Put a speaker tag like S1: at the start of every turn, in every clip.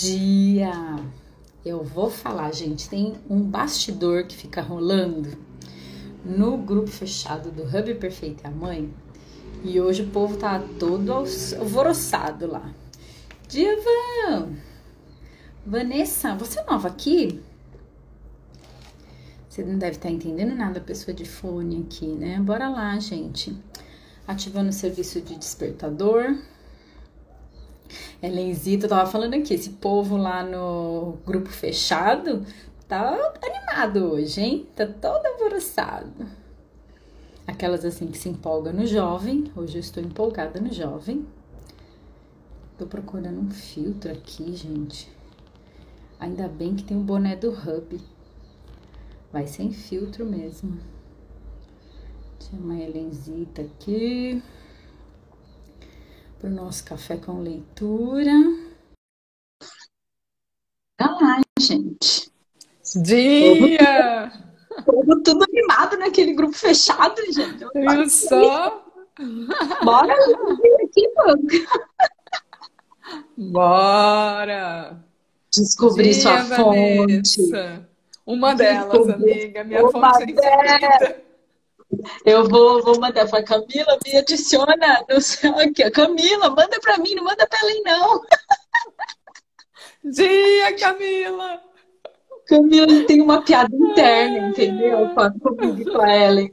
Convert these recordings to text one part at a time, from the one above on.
S1: dia! Eu vou falar, gente, tem um bastidor que fica rolando no grupo fechado do Hub Perfeito e a Mãe. E hoje o povo tá todo alvoroçado lá. Divan! Vanessa, você é nova aqui? Você não deve estar tá entendendo nada, pessoa de fone aqui, né? Bora lá, gente. Ativando o serviço de despertador. Helenzita, eu tava falando aqui, esse povo lá no grupo fechado tá animado hoje, hein? Tá todo alvoroçado. Aquelas assim que se empolgam no jovem. Hoje eu estou empolgada no jovem. Tô procurando um filtro aqui, gente. Ainda bem que tem o boné do Hub. Vai sem filtro mesmo. Tinha uma Helenzita aqui para o nosso café com leitura. Tá lá, gente.
S2: Dia!
S1: Todo tudo animado naquele grupo fechado, gente.
S2: Viu só?
S1: Bora aqui, mano.
S2: Bora!
S1: Descobrir Dia, sua Vanessa.
S2: fonte. Uma delas, amiga. Minha Uma fonte é
S1: eu vou, vou mandar para Camila, me adiciona no céu aqui. Camila, manda para mim, não manda para ela não.
S2: Dia, Camila!
S1: Camila tem uma piada interna, entendeu? Comigo com a Ellen.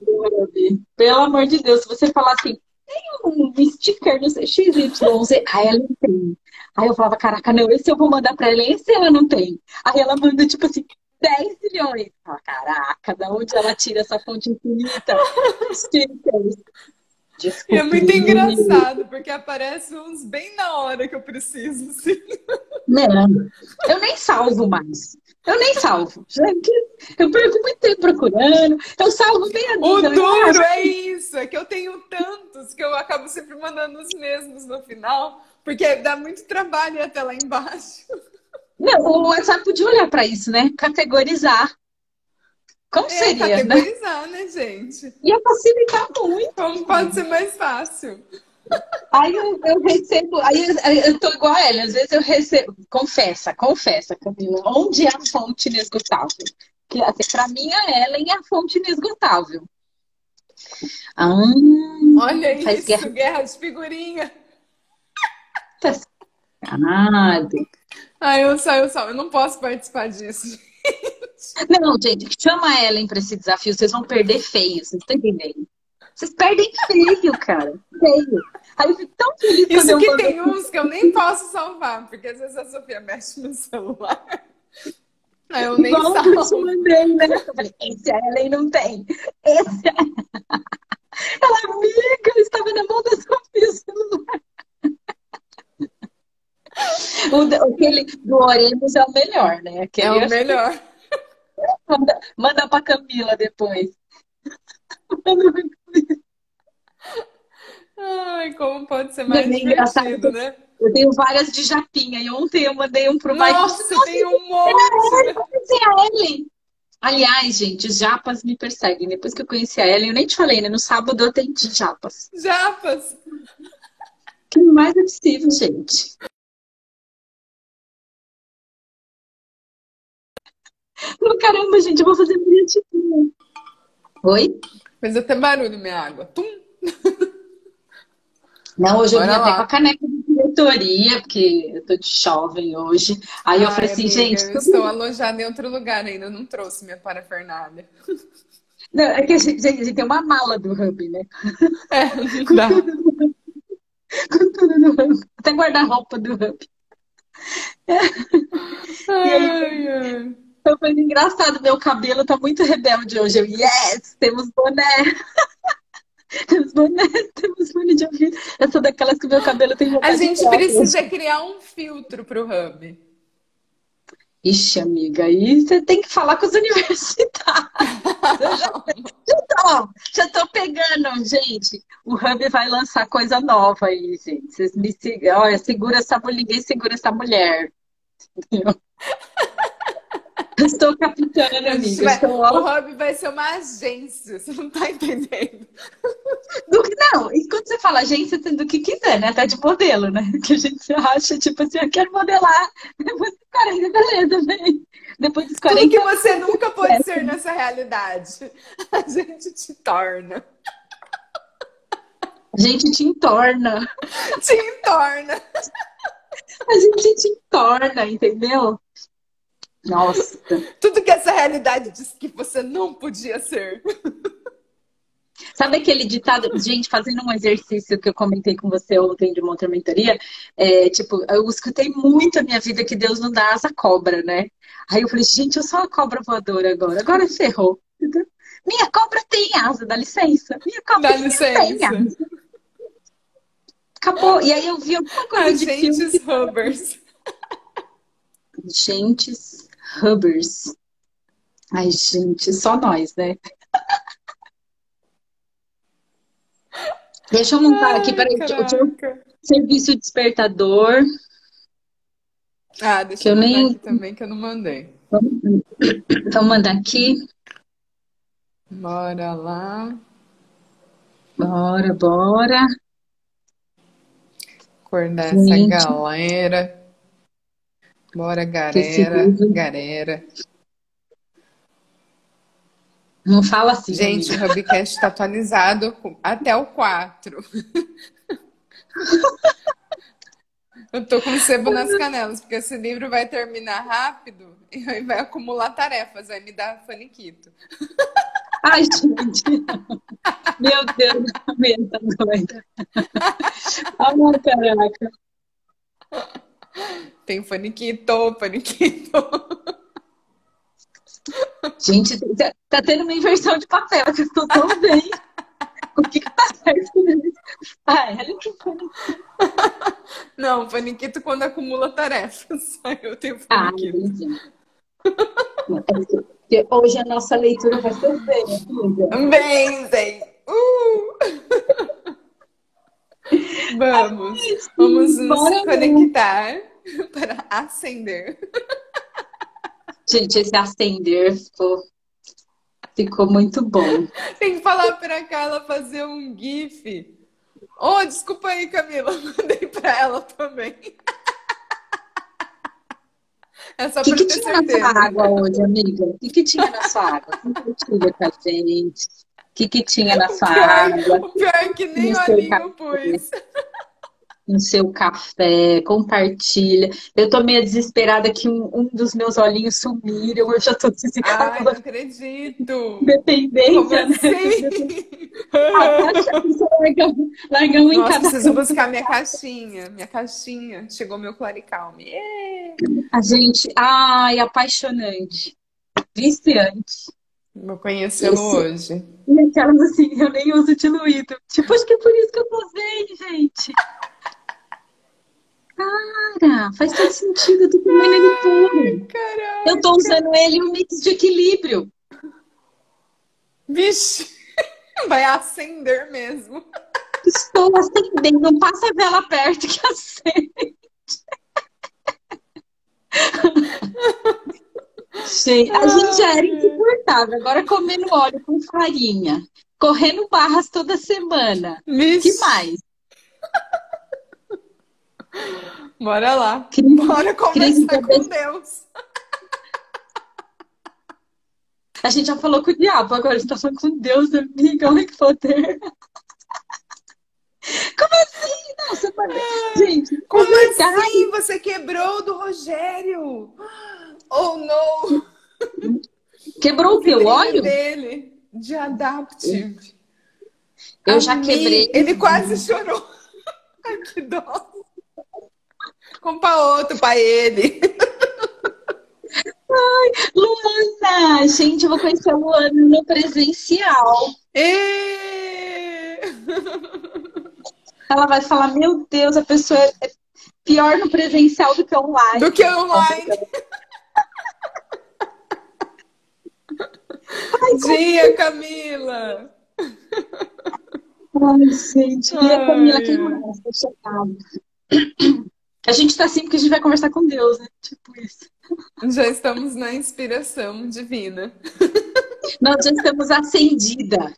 S1: Pelo amor de Deus, se você falar assim, tem um sticker no XYZ, a Ellen tem. Aí eu falava, caraca, não, esse eu vou mandar pra ela, esse ela não tem. Aí ela manda, tipo assim, 10 milhões. Ah, caraca, da onde ela tira essa fonte infinita?
S2: Desculpa. É muito engraçado, porque aparece uns bem na hora que eu preciso. Assim.
S1: Não, eu nem salvo mais. Eu nem salvo. Eu perco muito tempo procurando. Eu salvo bem a
S2: O duro é isso, é que eu tenho tantos que eu acabo sempre mandando os mesmos no final, porque dá muito trabalho até lá embaixo.
S1: Não, o WhatsApp podia olhar para isso, né? Categorizar. Como é, seria,
S2: né? categorizar, né? né, gente?
S1: Ia facilitar muito.
S2: Como pode ser mais fácil?
S1: Aí eu, eu, recebo, aí eu tô igual a ela, às vezes eu recebo, confessa, confessa, Camila, onde é a fonte inesgotável? Que assim, para mim a Ellen é a fonte inesgotável.
S2: Ah, Olha isso, guerra, guerra de figurinha.
S1: Tá sacanado.
S2: Ai, eu só, eu só, eu não posso participar disso.
S1: Não, gente, chama a Ellen pra esse desafio, vocês vão perder feio, vocês estão entendendo? Vocês perdem feio, cara. Feio. Aí eu fico tão feliz
S2: Isso quando que eu tem uns que eu nem posso salvar, porque às vezes a Sofia mexe no celular. Aí eu nem Igual salvo. Eu te mandei,
S1: né? Eu falei, esse a Ellen não tem. Esse a... Ela, amiga, estava na mão da Sofia o celular. O, aquele do Oremos é o melhor, né? Aquele
S2: é o melhor.
S1: Manda, manda pra Camila depois.
S2: Ai, como pode ser mais é divertido, né?
S1: Eu tenho várias de japinha. E ontem eu mandei um pro
S2: Nossa, Nossa tem um monte!
S1: a Ellen. Aliás, gente, os japas me perseguem. Depois que eu conheci a Ellen, eu nem te falei, né? No sábado eu atendi japas.
S2: Japas!
S1: Que mais é possível, gente? Caramba, gente, eu vou fazer tipinha. Oi?
S2: Fez até barulho minha água. Tum!
S1: Não, hoje Bora eu vim até com a caneca de diretoria, porque eu tô de jovem hoje. Aí Ai, eu falei assim, amiga, gente.
S2: Eu estou alojada em outro lugar ainda, não trouxe minha parafernália.
S1: Não, é que a gente, a gente, tem uma mala do Hub, né?
S2: É, com dá.
S1: Tudo, com tudo no Hub. Até guarda-roupa do Hub.
S2: Ai, aí, ai.
S1: Foi engraçado, meu cabelo tá muito rebelde hoje. Eu, yes, temos boné. temos boné, temos fone de ouvido. Eu sou daquelas que meu cabelo tem
S2: A gente precisa criar um filtro pro hub.
S1: Ixi, amiga, aí você tem que falar com os universitários. Eu já, já, tô, já tô pegando, gente. O Hub vai lançar coisa nova aí, gente. Vocês me sigam. Olha, segura essa mulher, ninguém segura essa mulher. Estou capitana, amiga. Vai, Estou...
S2: O hobby vai ser uma agência, você não tá entendendo.
S1: Do, não, e quando você fala agência, do que quiser, né? Até de modelo, né? Que a gente acha, tipo assim, eu quero modelar. Depois dos 40, beleza, vem. Depois dos 40.
S2: Tudo que você nunca pode é. ser nessa realidade, a gente te torna.
S1: A gente te entorna.
S2: Te entorna.
S1: A gente te entorna, entendeu? Nossa.
S2: Tudo que essa realidade disse que você não podia ser.
S1: Sabe aquele ditado, gente, fazendo um exercício que eu comentei com você ontem de uma outra mentoria? É, tipo, eu escutei muito a minha vida que Deus não dá asa cobra, né? Aí eu falei, gente, eu sou uma cobra voadora agora, agora ferrou. Minha cobra tem asa, dá licença. Minha cobra
S2: dá licença. tem asa.
S1: Acabou. E aí eu vi alguma coisa
S2: Agentes de filme. Hubbers.
S1: Agentes Hubbers. Ai, gente, só nós, né? Deixa eu montar Ai, aqui, peraí. O serviço despertador.
S2: Ah, deixa que eu, eu nem... aqui também, que eu não mandei.
S1: Então, manda aqui.
S2: Bora lá.
S1: Bora, bora.
S2: Acordar essa galera. Bora, galera, galera.
S1: Não fala assim.
S2: Gente, amiga. o Hubcast está atualizado até o 4. Eu tô com sebo nas canelas, porque esse livro vai terminar rápido e aí vai acumular tarefas, vai me dar faniquito.
S1: Ai, gente. Meu Deus, minha tá doida. Ai, caraca.
S2: Tem faniquito, faniquito.
S1: Gente, tá, tá tendo uma inversão de papel, que eu tô tão bem. O que que tá certo nisso? Ah, ela que.
S2: Não, faniquito quando acumula tarefas. Eu tenho ah, faniquito.
S1: Ah, hoje a nossa leitura vai ser bem, amiga.
S2: Bem, bem. Uh! Vamos, vamos nos conectar para acender.
S1: Gente, esse acender ficou, ficou muito bom.
S2: Tem que falar para Carla fazer um GIF. Oh, desculpa aí, Camila, mandei para ela também.
S1: É só o que, que tinha certeza. na sua água hoje, amiga? O que, que tinha na sua água? Compartilha com a gente. O que, que tinha na sua
S2: pior,
S1: água?
S2: O pior é que nem o olhinho pus
S1: no seu café, compartilha. Eu tô meio desesperada que um, um dos meus olhinhos sumiram, eu já tô
S2: assim, Ai, não acredito!
S1: Dependência,
S2: Como né? assim?
S1: largamos, em
S2: Nossa, preciso buscar minha caixinha, minha caixinha. Chegou meu Claricalme.
S1: A gente, ai, apaixonante, viciante.
S2: Vou conhecê-lo hoje.
S1: E aquelas assim, eu nem uso diluído. Tipo, acho que é por isso que eu bem, gente. Cara, faz todo sentido, eu tô comendo ele tudo. Eu tô usando ele um mix de equilíbrio.
S2: Vixe, vai acender mesmo.
S1: Estou acendendo, não passa a vela perto que acende. Gente, a gente já era insuportável, agora comendo óleo com farinha, correndo barras toda semana.
S2: Vixe.
S1: que mais?
S2: Bora lá. Bora conversar com Deus.
S1: A gente já falou com o diabo, agora a gente tá falando com Deus, amiga. Olha que poder. Como assim? Não, você pode... Gente,
S2: como assim? Você quebrou do Rogério? Oh, não!
S1: Quebrou o teu óleo?
S2: dele, de Adaptive.
S1: Eu já quebrei.
S2: Ele quase chorou. Ai, que dó. Compra outro pra ele.
S1: Ai, Luana! Gente, eu vou conhecer a Luana no presencial.
S2: E...
S1: Ela vai falar, meu Deus, a pessoa é pior no presencial do que online.
S2: Do que online. Ai, Dia, Camila!
S1: Ai, gente. E a Camila, quem mais? Deixa eu A gente tá assim porque a gente vai conversar com Deus, né? Tipo isso.
S2: Já estamos na inspiração divina.
S1: Nós já estamos acendida.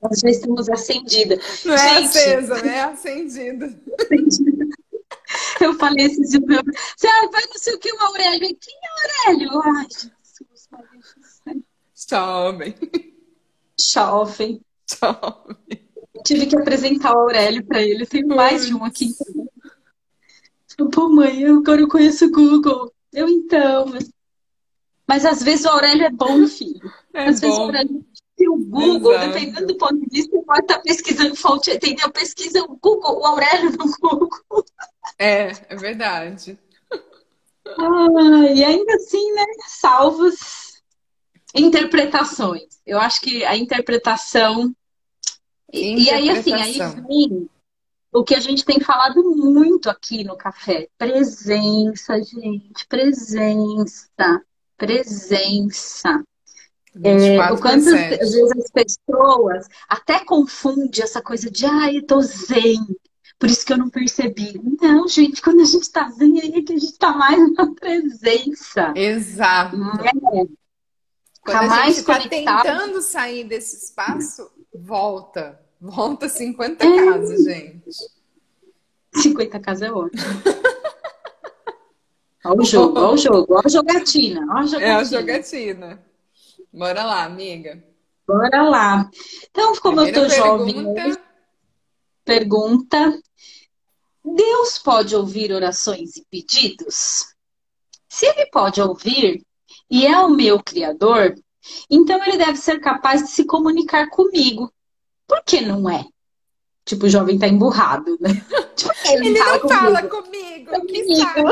S1: Nós já estamos acendida.
S2: Não é gente, acesa, né? É acendida.
S1: Eu falei esses dias, você ah, vai não sei o que, o Aurélio. Quem é Aurélio? Ai, Jesus,
S2: Jovem.
S1: Jovem.
S2: Jovem.
S1: Tive que apresentar o Aurélio para ele. Tem mais de um aqui. Pô, mãe, agora eu conheço o Google. Eu então. Mas, mas às vezes o Aurélio é bom, filho.
S2: É
S1: às
S2: bom.
S1: vezes o Aurélio o Google, Exato. dependendo do ponto de vista, pode estar pesquisando fonte, entendeu? Pesquisa o Google, o Aurélio no Google.
S2: É, é verdade.
S1: Ah, e ainda assim, né? Salvos interpretações. Eu acho que a interpretação. E aí, assim, aí vem o que a gente tem falado muito aqui no café. Presença, gente. Presença. Presença. É, o quanto às vezes as pessoas até confundem essa coisa de ai, eu tô zen, por isso que eu não percebi. Não, gente, quando a gente tá zen aí é que a gente tá mais na presença.
S2: Exato. É. Quando tá a mais gente tá conectado. tentando sair desse espaço, volta. Volta 50 é. casas, gente.
S1: 50 casas é ótimo. olha o jogo, olha o jogo, olha a jogatina. Olha a jogatina.
S2: É a jogatina. Bora lá, amiga.
S1: Bora lá. Então, como Primeira eu tô jovem, pergunta: Deus pode ouvir orações e pedidos? Se ele pode ouvir e é o meu criador, então ele deve ser capaz de se comunicar comigo. Por que não é? Tipo, o jovem tá emburrado, né?
S2: Tipo, ele, ele não fala comigo. comigo. Que saco.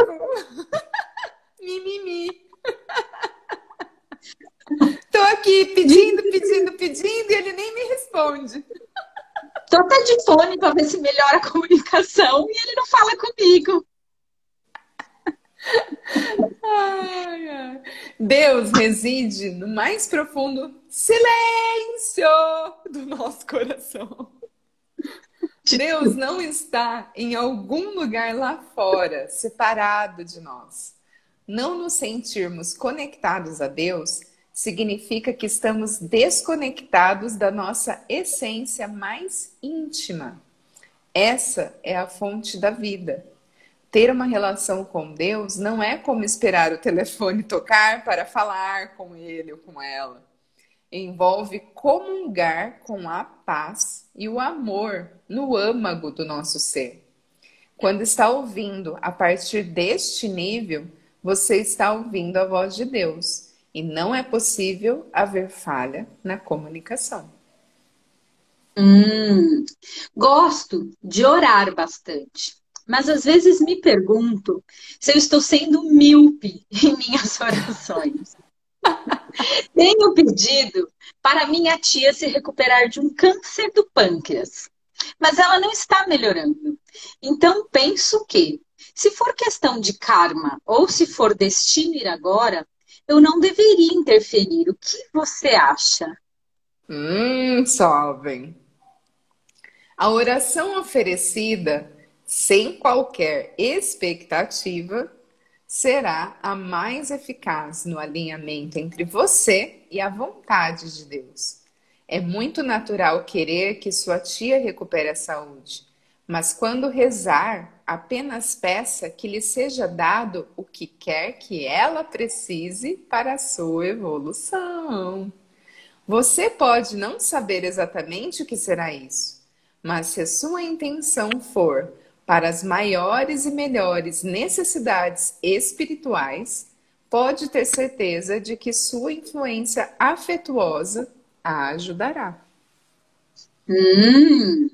S2: Mimimi. Tô aqui pedindo, pedindo, pedindo e ele nem me responde.
S1: Tô até de fone para ver se melhora a comunicação e ele não fala comigo.
S2: Ai, ai. Deus reside no mais profundo silêncio do nosso coração. Deus não está em algum lugar lá fora, separado de nós. Não nos sentirmos conectados a Deus significa que estamos desconectados da nossa essência mais íntima. Essa é a fonte da vida. Ter uma relação com Deus não é como esperar o telefone tocar para falar com ele ou com ela. Envolve comungar com a paz e o amor no âmago do nosso ser. Quando está ouvindo a partir deste nível, você está ouvindo a voz de Deus e não é possível haver falha na comunicação.
S1: Hum, gosto de orar bastante, mas às vezes me pergunto se eu estou sendo míope em minhas orações. Tenho pedido para minha tia se recuperar de um câncer do pâncreas, mas ela não está melhorando. Então penso que, se for questão de karma ou se for destino ir agora, eu não deveria interferir. O que você acha?
S2: Hum, jovem. A oração oferecida sem qualquer expectativa será a mais eficaz no alinhamento entre você e a vontade de Deus. É muito natural querer que sua tia recupere a saúde, mas quando rezar, apenas peça que lhe seja dado o que quer que ela precise para a sua evolução. Você pode não saber exatamente o que será isso, mas se a sua intenção for para as maiores e melhores necessidades espirituais, pode ter certeza de que sua influência afetuosa a ajudará.
S1: Hum,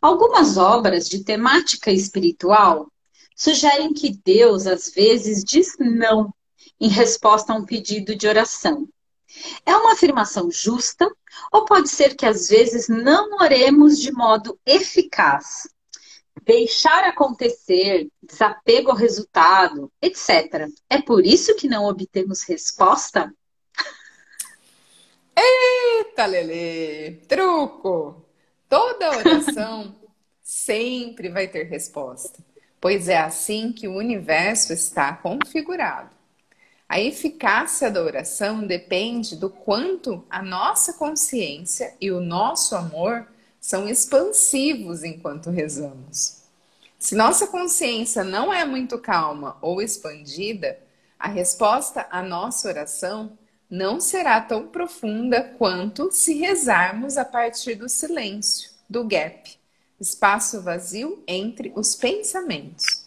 S1: Algumas obras de temática espiritual sugerem que Deus às vezes diz não em resposta a um pedido de oração. É uma afirmação justa ou pode ser que às vezes não oremos de modo eficaz? Deixar acontecer, desapego ao resultado, etc. É por isso que não obtemos resposta?
S2: Eita, Lele! Truco! Toda oração sempre vai ter resposta, pois é assim que o universo está configurado. A eficácia da oração depende do quanto a nossa consciência e o nosso amor são expansivos enquanto rezamos. Se nossa consciência não é muito calma ou expandida, a resposta à nossa oração não será tão profunda quanto se rezarmos a partir do silêncio, do gap, espaço vazio entre os pensamentos.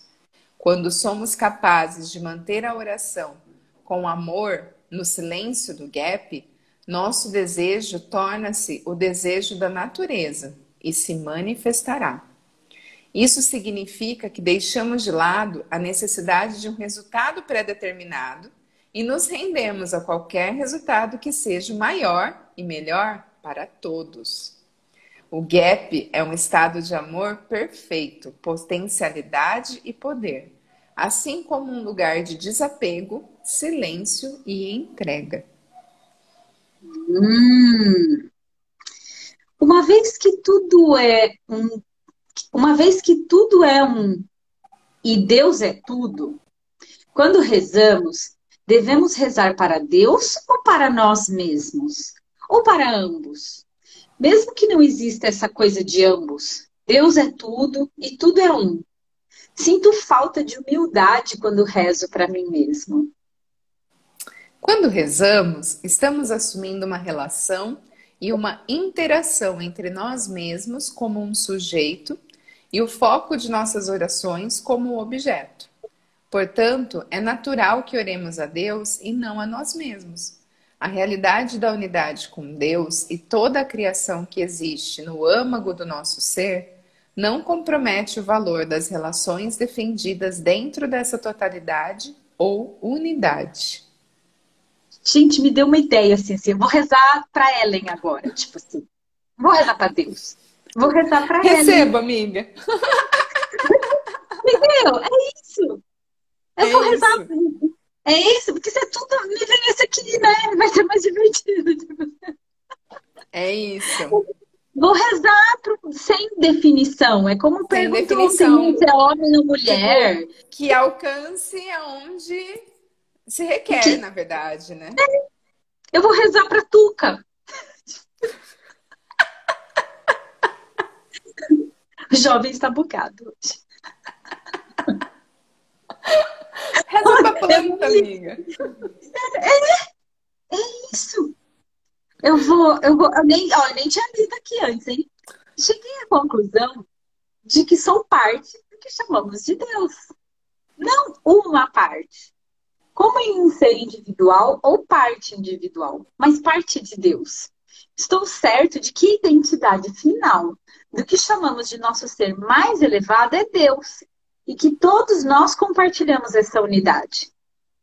S2: Quando somos capazes de manter a oração com amor no silêncio do gap, nosso desejo torna-se o desejo da natureza e se manifestará. Isso significa que deixamos de lado a necessidade de um resultado pré-determinado e nos rendemos a qualquer resultado que seja maior e melhor para todos. O gap é um estado de amor perfeito, potencialidade e poder, assim como um lugar de desapego, silêncio e entrega.
S1: Hum. Uma vez que tudo é um, uma vez que tudo é um e Deus é tudo, quando rezamos, devemos rezar para Deus ou para nós mesmos? Ou para ambos? Mesmo que não exista essa coisa de ambos, Deus é tudo e tudo é um. Sinto falta de humildade quando rezo para mim mesmo.
S2: Quando rezamos, estamos assumindo uma relação e uma interação entre nós mesmos como um sujeito e o foco de nossas orações como objeto. Portanto, é natural que oremos a Deus e não a nós mesmos. A realidade da unidade com Deus e toda a criação que existe no âmago do nosso ser não compromete o valor das relações defendidas dentro dessa totalidade ou unidade.
S1: Gente, me deu uma ideia assim, assim, eu vou rezar para Ellen agora, tipo assim. Vou rezar para Deus. Vou rezar para Ellen.
S2: Receba, amiga.
S1: Entendeu? É isso. Eu é vou isso. rezar. É isso, porque se é tudo me vem esse aqui, né? Vai ser mais divertido. Tipo.
S2: É isso.
S1: Vou rezar pro, sem definição. É como perguntou se é homem ou mulher.
S2: Que alcance aonde se requer, que... na verdade, né? É.
S1: Eu vou rezar pra Tuca. o jovem está bugado hoje.
S2: Reza pra planta, amiga.
S1: É, é isso. Eu vou, eu vou, eu nem, ó, nem tinha lido aqui antes, hein? Cheguei à conclusão de que sou parte do que chamamos de Deus. Não uma parte como em um ser individual ou parte individual, mas parte de Deus. Estou certo de que a identidade final do que chamamos de nosso ser mais elevado é Deus e que todos nós compartilhamos essa unidade.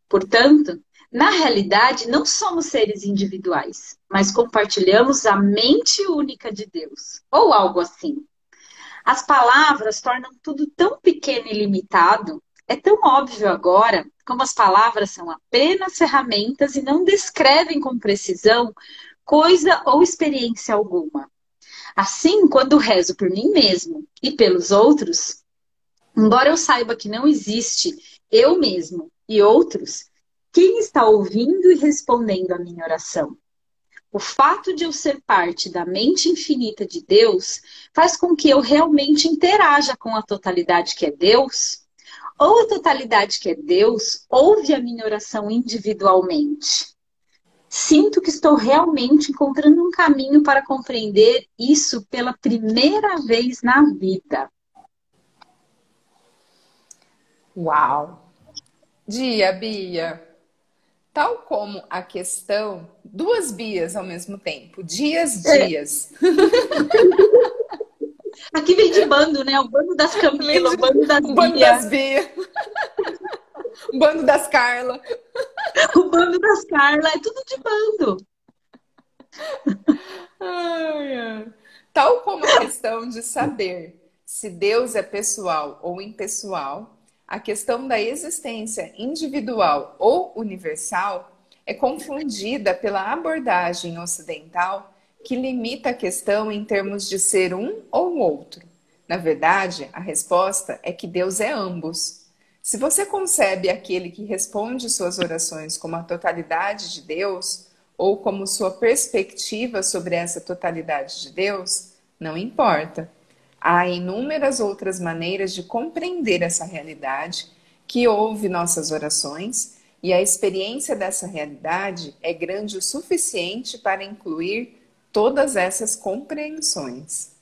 S1: Portanto, na realidade, não somos seres individuais, mas compartilhamos a mente única de Deus, ou algo assim. As palavras tornam tudo tão pequeno e limitado é tão óbvio agora como as palavras são apenas ferramentas e não descrevem com precisão coisa ou experiência alguma. Assim, quando rezo por mim mesmo e pelos outros, embora eu saiba que não existe eu mesmo e outros, quem está ouvindo e respondendo a minha oração? O fato de eu ser parte da mente infinita de Deus faz com que eu realmente interaja com a totalidade que é Deus ou a totalidade que é Deus ouve a minha oração individualmente. Sinto que estou realmente encontrando um caminho para compreender isso pela primeira vez na vida.
S2: Uau! Dia, Bia. Tal como a questão, duas Bias ao mesmo tempo. Dias, é. dias. É.
S1: Aqui vem de bando, né? O bando das Camila, o bando das
S2: O bando Bia. das Bia. o bando das Carla.
S1: O bando das Carla, é tudo de bando.
S2: Ai. Tal como a questão de saber se Deus é pessoal ou impessoal, a questão da existência individual ou universal é confundida pela abordagem ocidental que limita a questão em termos de ser um ou outro, Na verdade, a resposta é que Deus é ambos. Se você concebe aquele que responde suas orações como a totalidade de Deus, ou como sua perspectiva sobre essa totalidade de Deus, não importa. Há inúmeras outras maneiras de compreender essa realidade que ouve nossas orações, e a experiência dessa realidade é grande o suficiente para incluir todas essas compreensões.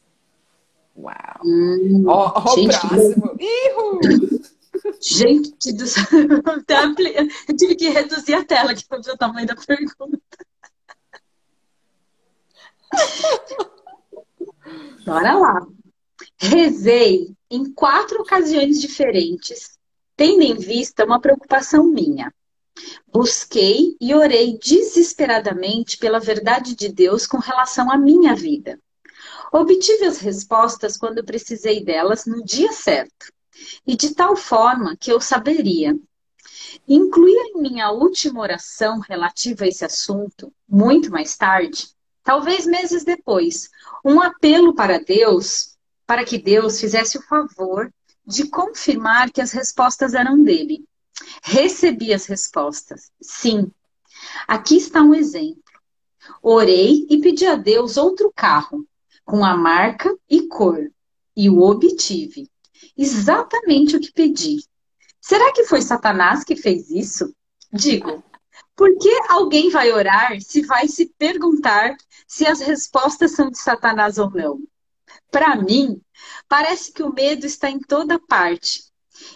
S2: Uau! Hum, ó, ó o próximo!
S1: Gente do céu! Eu tive que reduzir a tela aqui para ver o tamanho da pergunta. Bora lá. Rezei em quatro ocasiões diferentes, tendo em vista uma preocupação minha. Busquei e orei desesperadamente pela verdade de Deus com relação à minha vida. Obtive as respostas quando precisei delas no dia certo, e de tal forma que eu saberia. Incluir em minha última oração relativa a esse assunto, muito mais tarde, talvez meses depois, um apelo para Deus, para que Deus fizesse o favor de confirmar que as respostas eram dele. Recebi as respostas. Sim. Aqui está um exemplo. Orei e pedi a Deus outro carro, com a marca e cor, e o obtive. Exatamente o que pedi. Será que foi Satanás que fez isso? Digo, por que alguém vai orar se vai se perguntar se as respostas são de Satanás ou não? Para mim, parece que o medo está em toda parte,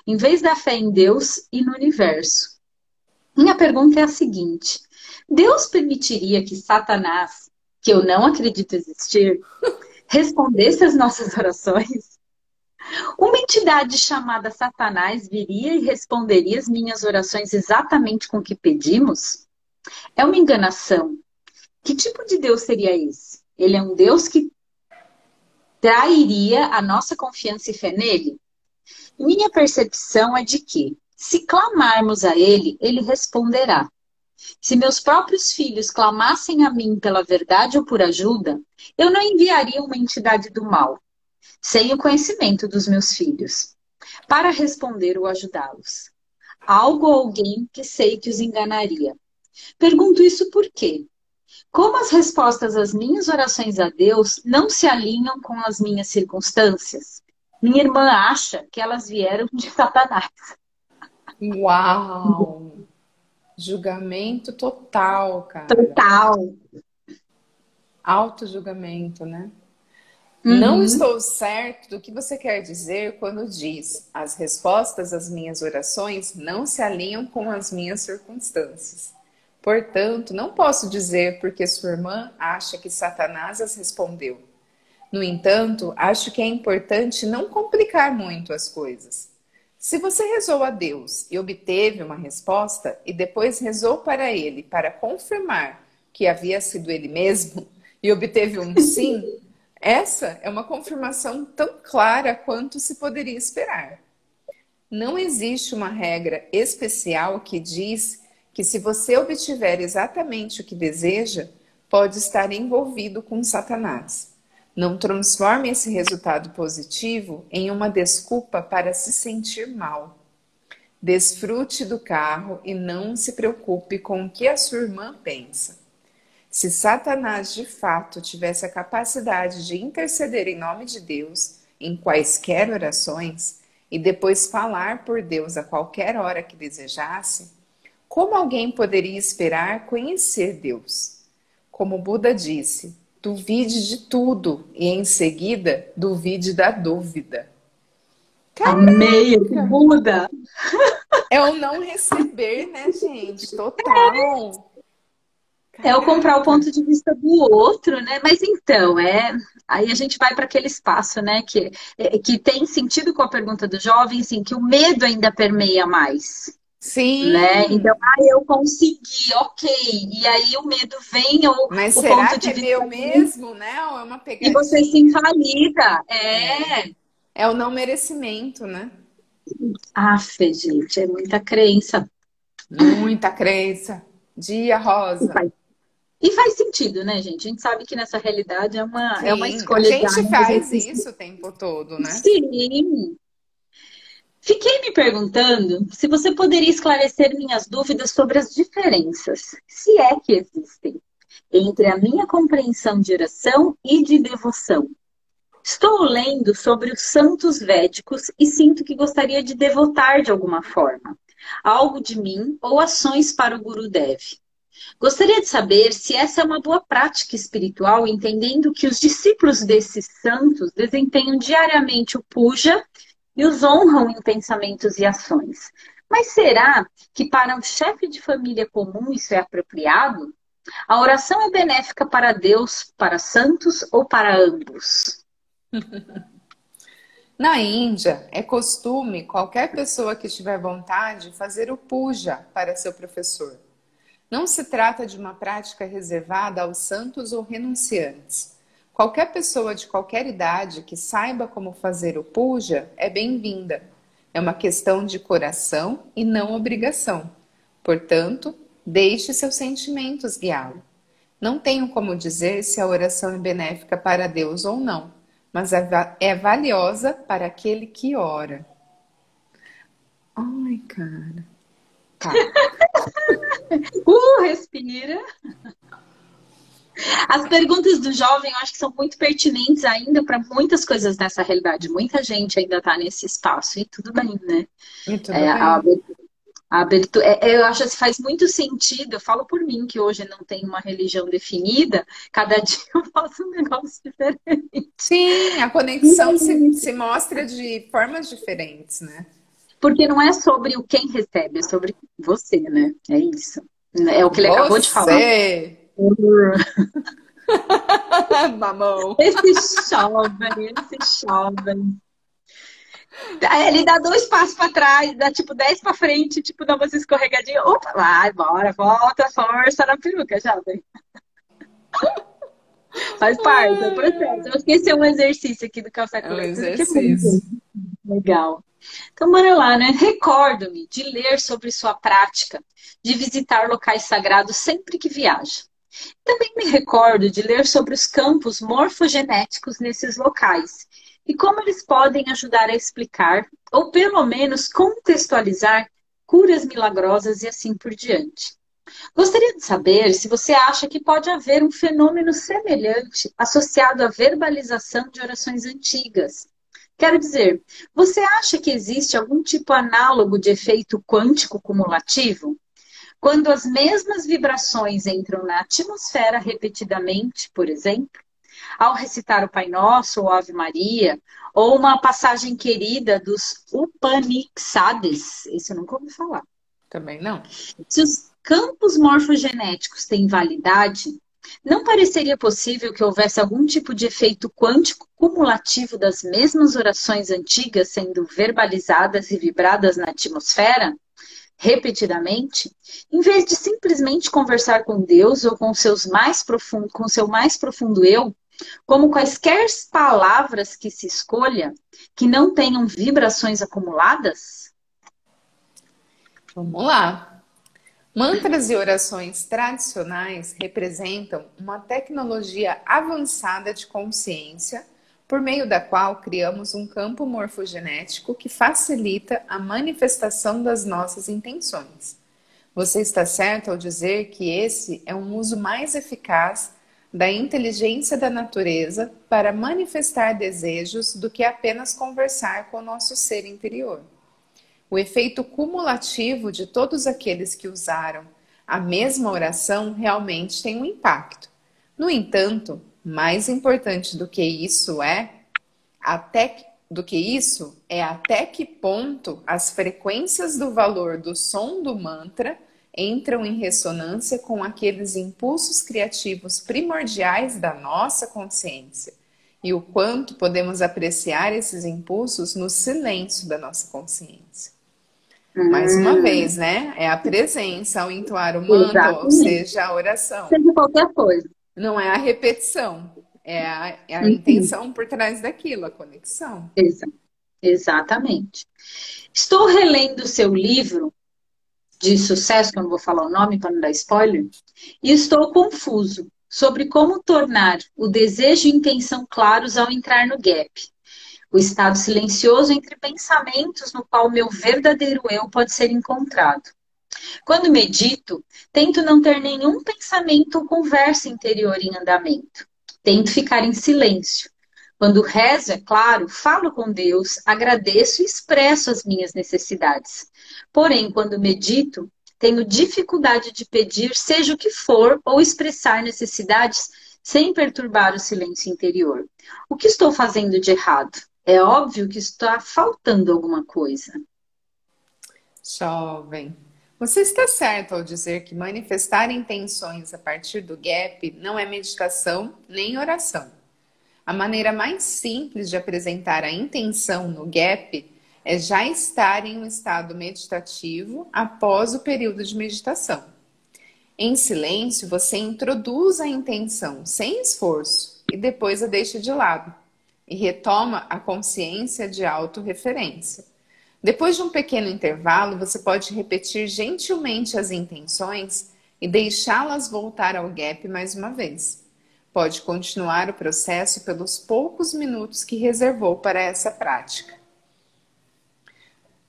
S1: em vez da fé em Deus e no universo. Minha pergunta é a seguinte: Deus permitiria que Satanás, que eu não acredito existir, respondesse às nossas orações? Uma entidade chamada Satanás viria e responderia as minhas orações exatamente com o que pedimos? É uma enganação. Que tipo de Deus seria esse? Ele é um Deus que trairia a nossa confiança e fé nele? Minha percepção é de que, se clamarmos a Ele, Ele responderá. Se meus próprios filhos clamassem a mim pela verdade ou por ajuda, eu não enviaria uma entidade do mal, sem o conhecimento dos meus filhos, para responder ou ajudá-los. Algo ou alguém que sei que os enganaria. Pergunto isso por quê? Como as respostas às minhas orações a Deus não se alinham com as minhas circunstâncias? Minha irmã acha que elas vieram de Satanás.
S2: Uau! Julgamento total, cara.
S1: Total.
S2: Auto-julgamento, né? Uhum. Não estou certo do que você quer dizer quando diz as respostas às minhas orações não se alinham com as minhas circunstâncias. Portanto, não posso dizer porque sua irmã acha que Satanás as respondeu. No entanto, acho que é importante não complicar muito as coisas. Se você rezou a Deus e obteve uma resposta e depois rezou para ele para confirmar que havia sido ele mesmo e obteve um sim, essa é uma confirmação tão clara quanto se poderia esperar. Não existe uma regra especial que diz que se você obtiver exatamente o que deseja, pode estar envolvido com Satanás. Não transforme esse resultado positivo em uma desculpa para se sentir mal. Desfrute do carro e não se preocupe com o que a sua irmã pensa. Se Satanás de fato tivesse a capacidade de interceder em nome de Deus em quaisquer orações e depois falar por Deus a qualquer hora que desejasse, como alguém poderia esperar conhecer Deus? Como Buda disse, Duvide de tudo e em seguida duvide da dúvida.
S1: Caraca. Amei, muda.
S2: É o não receber, né, gente? Total.
S1: É o comprar o ponto de vista do outro, né? Mas então, é aí a gente vai para aquele espaço, né, que, é, que tem sentido com a pergunta do jovem, sim, que o medo ainda permeia mais.
S2: Sim.
S1: Né? Então, ah, eu consegui, ok. E aí o medo vem, ou
S2: Mas
S1: o
S2: será
S1: ponto
S2: que
S1: de
S2: é meu mesmo, né? Ou é uma pegadinha?
S1: E você se invalida. É.
S2: É o não merecimento, né?
S1: Aff, gente, é muita crença.
S2: Muita crença. Dia rosa.
S1: E faz sentido, né, gente? A gente sabe que nessa realidade é uma,
S2: Sim,
S1: é uma escolha.
S2: A gente faz isso o tempo todo, né?
S1: Sim. Fiquei me perguntando se você poderia esclarecer minhas dúvidas sobre as diferenças, se é que existem, entre a minha compreensão de oração e de devoção. Estou lendo sobre os santos védicos e sinto que gostaria de devotar de alguma forma algo de mim ou ações para o Guru Dev. Gostaria de saber se essa é uma boa prática espiritual, entendendo que os discípulos desses santos desempenham diariamente o puja e os honram em pensamentos e ações. Mas será que para um chefe de família comum isso é apropriado? A oração é benéfica para Deus, para santos ou para ambos?
S2: Na Índia, é costume qualquer pessoa que tiver vontade fazer o puja para seu professor. Não se trata de uma prática reservada aos santos ou renunciantes. Qualquer pessoa de qualquer idade que saiba como fazer o puja é bem-vinda. É uma questão de coração e não obrigação. Portanto, deixe seus sentimentos guiá-lo. Não tenho como dizer se a oração é benéfica para Deus ou não, mas é, é valiosa para aquele que ora. Ai, cara. Tá.
S1: uh, respira. As perguntas do jovem eu acho que são muito pertinentes ainda para muitas coisas nessa realidade. Muita gente ainda está nesse espaço e tudo bem, né?
S2: E tudo
S1: É,
S2: bem.
S1: a a abertura, é, eu acho que faz muito sentido. Eu falo por mim que hoje não tenho uma religião definida. Cada dia eu faço um negócio diferente.
S2: Sim, a conexão se, se mostra de formas diferentes, né?
S1: Porque não é sobre o quem recebe, é sobre você, né? É isso. É o que ele acabou de falar.
S2: Mamão.
S1: Esse jovem, esse jovem. Ele dá dois passos para trás, dá tipo dez para frente, tipo dá uma escorregadinha. Opa, vai, bora, volta, força na peruca, jovem. Faz parte do processo. Eu acho que esse é um exercício aqui do Calça
S2: É um
S1: é
S2: exercício.
S1: Legal. Então, bora lá, né? Recordo-me de ler sobre sua prática de visitar locais sagrados sempre que viaja. Também me recordo de ler sobre os campos morfogenéticos nesses locais e como eles podem ajudar a explicar, ou pelo menos contextualizar, curas milagrosas e assim por diante. Gostaria de saber se você acha que pode haver um fenômeno semelhante associado à verbalização de orações antigas. Quero dizer, você acha que existe algum tipo análogo de efeito quântico cumulativo? Quando as mesmas vibrações entram na atmosfera repetidamente, por exemplo, ao recitar o Pai Nosso ou Ave Maria, ou uma passagem querida dos Upanishads, isso eu nunca ouvi falar.
S2: Também não.
S1: Se os campos morfogenéticos têm validade, não pareceria possível que houvesse algum tipo de efeito quântico cumulativo das mesmas orações antigas sendo verbalizadas e vibradas na atmosfera? Repetidamente, em vez de simplesmente conversar com Deus ou com seus mais profundo, com seu mais profundo eu, como quaisquer palavras que se escolha que não tenham vibrações acumuladas?
S2: Vamos lá. Mantras e orações tradicionais representam uma tecnologia avançada de consciência por meio da qual criamos um campo morfogenético que facilita a manifestação das nossas intenções. Você está certo ao dizer que esse é um uso mais eficaz da inteligência da natureza para manifestar desejos do que apenas conversar com o nosso ser interior. O efeito cumulativo de todos aqueles que usaram a mesma oração realmente tem um impacto. No entanto, mais importante do que isso é até do que isso é até que ponto as frequências do valor do som do mantra entram em ressonância com aqueles impulsos criativos primordiais da nossa consciência e o quanto podemos apreciar esses impulsos no silêncio da nossa consciência. Mais uma
S1: Hum,
S2: vez, né? É a presença ao entoar o mantra, ou
S1: Exatamente.
S2: seja, a oração.
S1: Seja qualquer coisa.
S2: Não é a repetição, é a, é a
S1: Uhum.
S2: intenção por trás daquilo, a conexão.
S1: Exa- Exatamente. Estou relendo o seu livro de sucesso, que eu não vou falar o nome para não dar spoiler, e estou confuso sobre como tornar o desejo e intenção claros ao entrar no gap. O estado silencioso entre pensamentos no qual meu verdadeiro eu pode ser encontrado. Quando medito, tento não ter nenhum pensamento ou conversa interior em andamento. Tento ficar em silêncio. Quando rezo, é claro, falo com Deus, agradeço e expresso as minhas necessidades. Porém, quando medito, tenho dificuldade de pedir, seja o que for, ou expressar necessidades sem perturbar o silêncio interior. O que estou fazendo de errado? É óbvio que está faltando alguma coisa.
S2: Jovem, você está certo ao dizer que manifestar intenções a partir do gap não é meditação nem oração. A maneira mais simples de apresentar a intenção no gap é já estar em um estado meditativo após o período de meditação. Em silêncio, você introduz a intenção sem esforço e depois a deixa de lado e retoma a consciência de autorreferência. Depois de um pequeno intervalo, você pode repetir gentilmente as intenções e deixá-las voltar ao gap mais uma vez. Pode continuar o processo pelos poucos minutos que reservou para essa prática.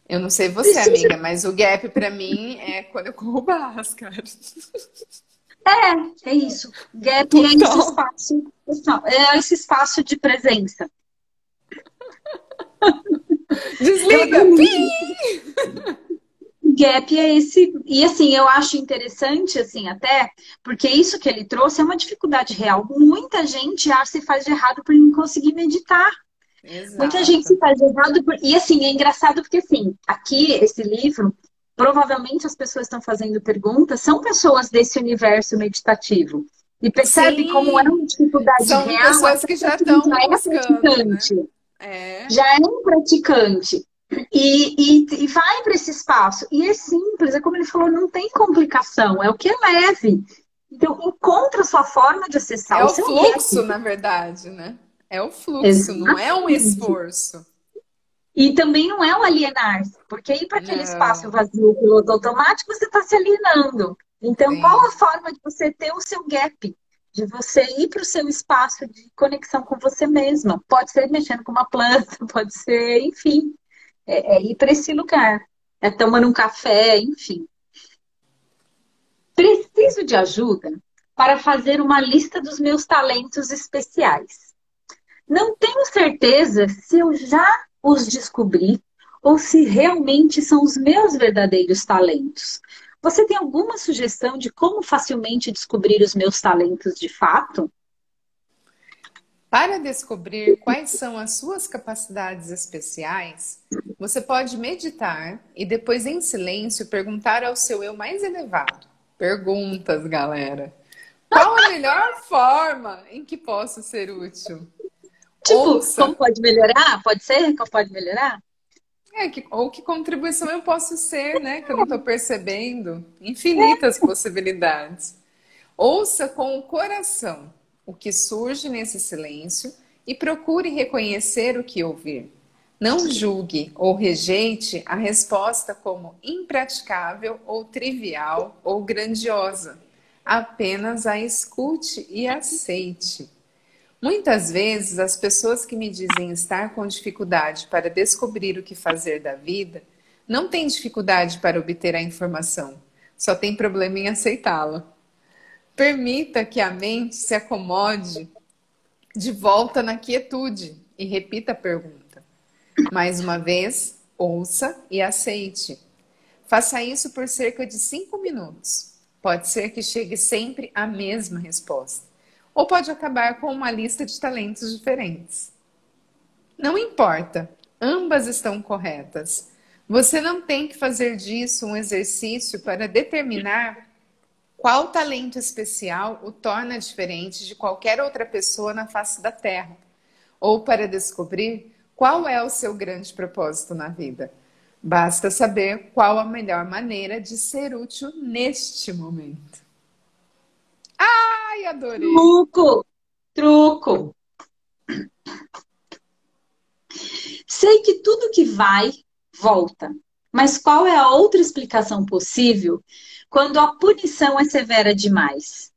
S2: Eu não sei você, amiga, mas o gap para mim é quando eu corro barras, cara.
S1: É, é isso. Gap é esse espaço, é esse espaço de presença.
S2: Desliga!
S1: Gap é esse. E assim, eu acho interessante, assim, até, porque isso que ele trouxe é uma dificuldade real. Muita gente acha se faz de errado por não conseguir meditar. Exato. Muita gente se faz de errado por... E assim, é engraçado porque assim, aqui, esse livro, provavelmente as pessoas estão fazendo perguntas, são pessoas desse universo meditativo. E percebe Sim. como é uma dificuldade
S2: são
S1: real.
S2: São pessoas que já estão né?
S1: É. Já é um praticante. E, e, e vai para esse espaço. E é simples, é como ele falou, não tem complicação, é o que é leve. Então, encontra a sua forma de acessar
S2: é
S1: o,
S2: o fluxo, na verdade, né? É o fluxo, Exatamente. não é um esforço.
S1: E também não é o alienar, porque ir para aquele não. espaço vazio, piloto automático, você está se alienando. Então, Sim. qual a forma de você ter o seu gap? De você ir para o seu espaço de conexão com você mesma. Pode ser mexendo com uma planta, pode ser, enfim, é, é ir para esse lugar. É tomando um café, enfim. Preciso de ajuda para fazer uma lista dos meus talentos especiais. Não tenho certeza se eu já os descobri ou se realmente são os meus verdadeiros talentos. Você tem alguma sugestão de como facilmente descobrir os meus talentos de fato?
S2: Para descobrir quais são as suas capacidades especiais, você pode meditar e depois, em silêncio, perguntar ao seu eu mais elevado. Perguntas, galera. Qual a melhor forma em que posso ser útil?
S1: Tipo, Ouça. como pode melhorar? Pode ser? Como pode melhorar?
S2: É, que, ou que contribuição eu posso ser, né? Que eu não estou percebendo. Infinitas possibilidades. Ouça com o coração o que surge nesse silêncio e procure reconhecer o que ouvir. Não julgue ou rejeite a resposta como impraticável ou trivial ou grandiosa. Apenas a escute e aceite. Muitas vezes, as pessoas que me dizem estar com dificuldade para descobrir o que fazer da vida não têm dificuldade para obter a informação, só tem problema em aceitá-la. Permita que a mente se acomode de volta na quietude e repita a pergunta. Mais uma vez, ouça e aceite. Faça isso por cerca de cinco minutos. Pode ser que chegue sempre à mesma resposta ou pode acabar com uma lista de talentos diferentes. Não importa, ambas estão corretas. Você não tem que fazer disso um exercício para determinar qual talento especial o torna diferente de qualquer outra pessoa na face da Terra, ou para descobrir qual é o seu grande propósito na vida. Basta saber qual a melhor maneira de ser útil neste momento. Ai, adorei.
S1: Truco, truco. Sei que tudo que vai, volta. Mas qual é a outra explicação possível quando a punição é severa demais?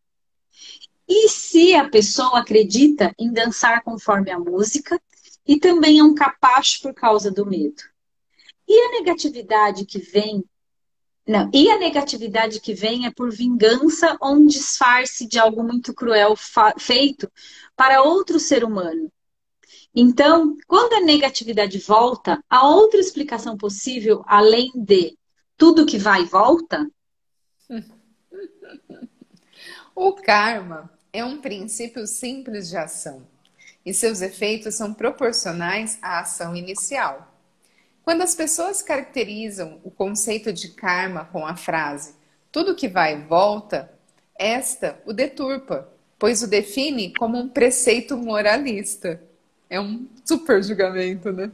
S1: E se a pessoa acredita em dançar conforme a música e também é um capacho por causa do medo? E a negatividade que vem não, e a negatividade que vem é por vingança ou um disfarce de algo muito cruel feito para outro ser humano. Então, quando a negatividade volta, há outra explicação possível além de tudo que vai e volta?
S2: O karma é um princípio simples de ação e seus efeitos são proporcionais à ação inicial. Quando as pessoas caracterizam o conceito de karma com a frase tudo que vai e volta, esta o deturpa, pois o define como um preceito moralista. É um super julgamento, né?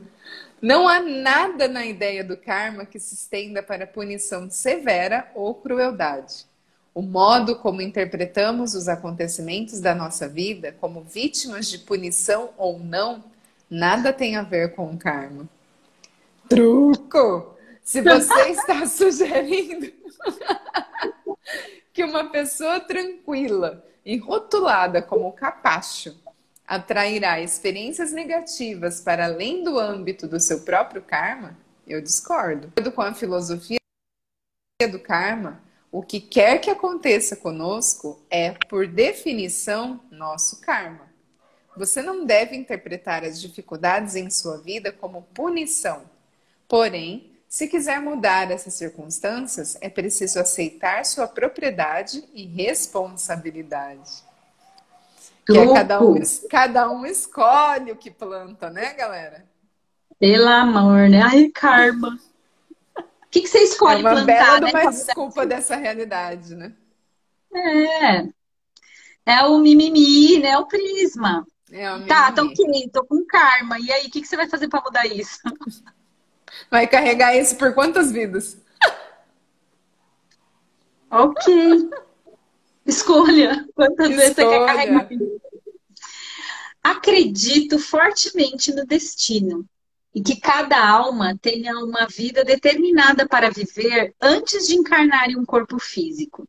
S2: Não há nada na ideia do karma que se estenda para punição severa ou crueldade. O modo como interpretamos os acontecimentos da nossa vida como vítimas de punição ou não, nada tem a ver com o karma. Truco! Se você está sugerindo que uma pessoa tranquila e rotulada como capacho atrairá experiências negativas para além do âmbito do seu próprio karma, eu discordo. Com a filosofia do karma, o que quer que aconteça conosco é, por definição, nosso karma. Você não deve interpretar as dificuldades em sua vida como punição Porém, se quiser mudar essas circunstâncias, é preciso aceitar sua propriedade e responsabilidade. Que é cada um, cada um escolhe o que planta, né, galera?
S1: Pelo amor, né? Ai, karma. O que, que você escolhe plantar? É uma
S2: plantar,
S1: bela
S2: né? uma desculpa dessa realidade, né?
S1: É. É o mimimi, né? O prisma.
S2: É o
S1: tá, tô ok, tô com karma. E aí, o que, que você vai fazer para mudar isso?
S2: Vai carregar isso por quantas vidas?
S1: Ok. Escolha quantas Escolha. vezes você quer carregar. Acredito fortemente no destino e que cada alma tenha uma vida determinada para viver antes de encarnar em um corpo físico.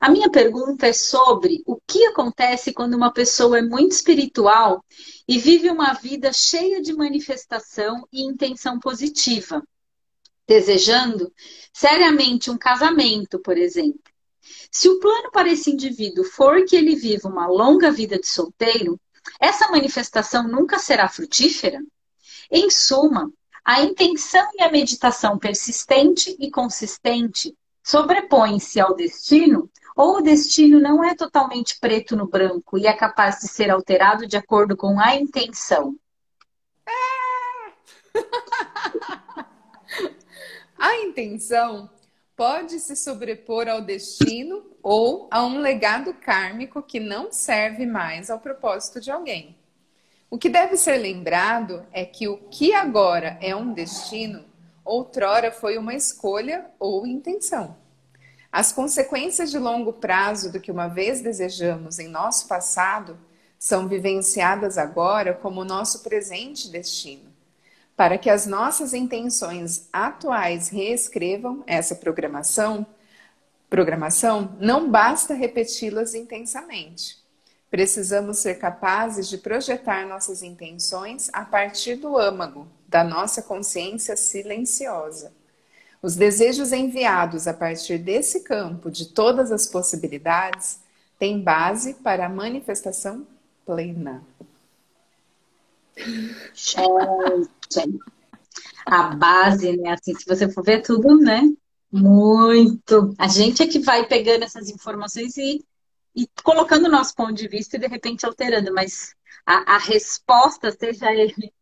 S1: A minha pergunta é sobre o que acontece quando uma pessoa é muito espiritual e vive uma vida cheia de manifestação e intenção positiva, desejando seriamente um casamento, por exemplo. Se o plano para esse indivíduo for que ele viva uma longa vida de solteiro, essa manifestação nunca será frutífera? Em suma, a intenção e a meditação persistente e consistente sobrepõem-se ao destino ou o destino não é totalmente preto no branco e é capaz de ser alterado de acordo com a intenção?
S2: a intenção pode se sobrepor ao destino ou a um legado kármico que não serve mais ao propósito de alguém. O que deve ser lembrado é que o que agora é um destino, outrora foi uma escolha ou intenção. As consequências de longo prazo do que uma vez desejamos em nosso passado são vivenciadas agora como nosso presente destino. Para que as nossas intenções atuais reescrevam essa programação, programação não basta repeti-las intensamente. Precisamos ser capazes de projetar nossas intenções a partir do âmago da nossa consciência silenciosa. Os desejos enviados a partir desse campo de todas as possibilidades têm base para a manifestação plena.
S1: Gente, a base, né? Assim, se você for ver tudo, né? Muito. A gente é que vai pegando essas informações e, e colocando o nosso ponto de vista e de repente alterando, mas a, a resposta, seja ele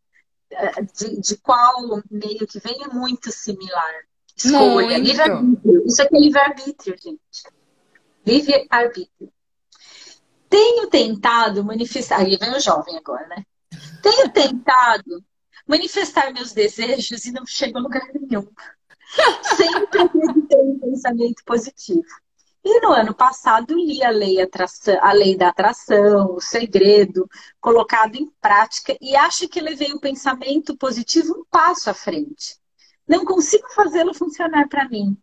S1: de, de qual meio que vem, é muito similar escolha, livre-arbítrio. Isso aqui é livre-arbítrio, gente. Livre-arbítrio. Tenho tentado manifestar. Aí vem o jovem agora, né? Tenho tentado manifestar meus desejos e não chego a lugar nenhum. Sempre acreditei em pensamento positivo. E no ano passado li a lei, atração, a lei da atração, o segredo, colocado em prática, e acho que levei o pensamento positivo um passo à frente. Não consigo fazê-lo funcionar para mim.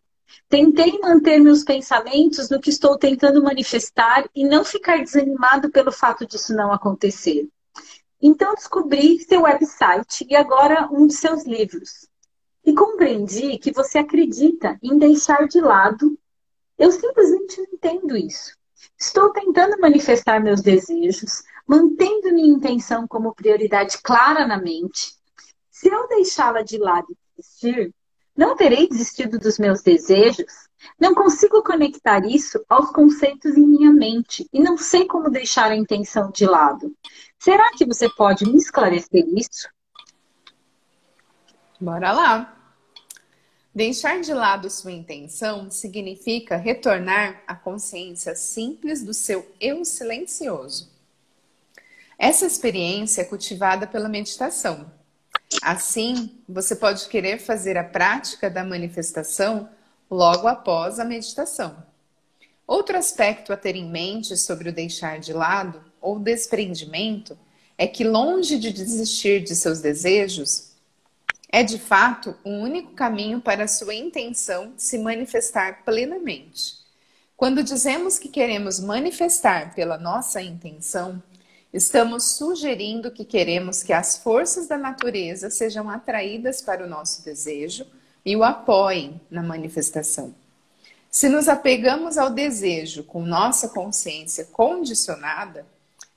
S1: Tentei manter meus pensamentos no que estou tentando manifestar e não ficar desanimado pelo fato disso não acontecer. Então descobri seu website e agora um de seus livros. E compreendi que você acredita em deixar de lado. Eu simplesmente não entendo isso. Estou tentando manifestar meus desejos, mantendo minha intenção como prioridade clara na mente. Se eu deixá-la de lado e desistir, não terei desistido dos meus desejos? Não consigo conectar isso aos conceitos em minha mente e não sei como deixar a intenção de lado. Será que você pode me esclarecer isso?
S2: Bora lá. Deixar de lado sua intenção significa retornar à consciência simples do seu eu silencioso. Essa experiência é cultivada pela meditação. Assim, você pode querer fazer a prática da manifestação logo após a meditação. Outro aspecto a ter em mente sobre o deixar de lado ou desprendimento é que, longe de desistir de seus desejos, é de fato o único caminho para a sua intenção se manifestar plenamente. Quando dizemos que queremos manifestar pela nossa intenção, estamos sugerindo que queremos que as forças da natureza sejam atraídas para o nosso desejo e o apoiem na manifestação. Se nos apegamos ao desejo com nossa consciência condicionada,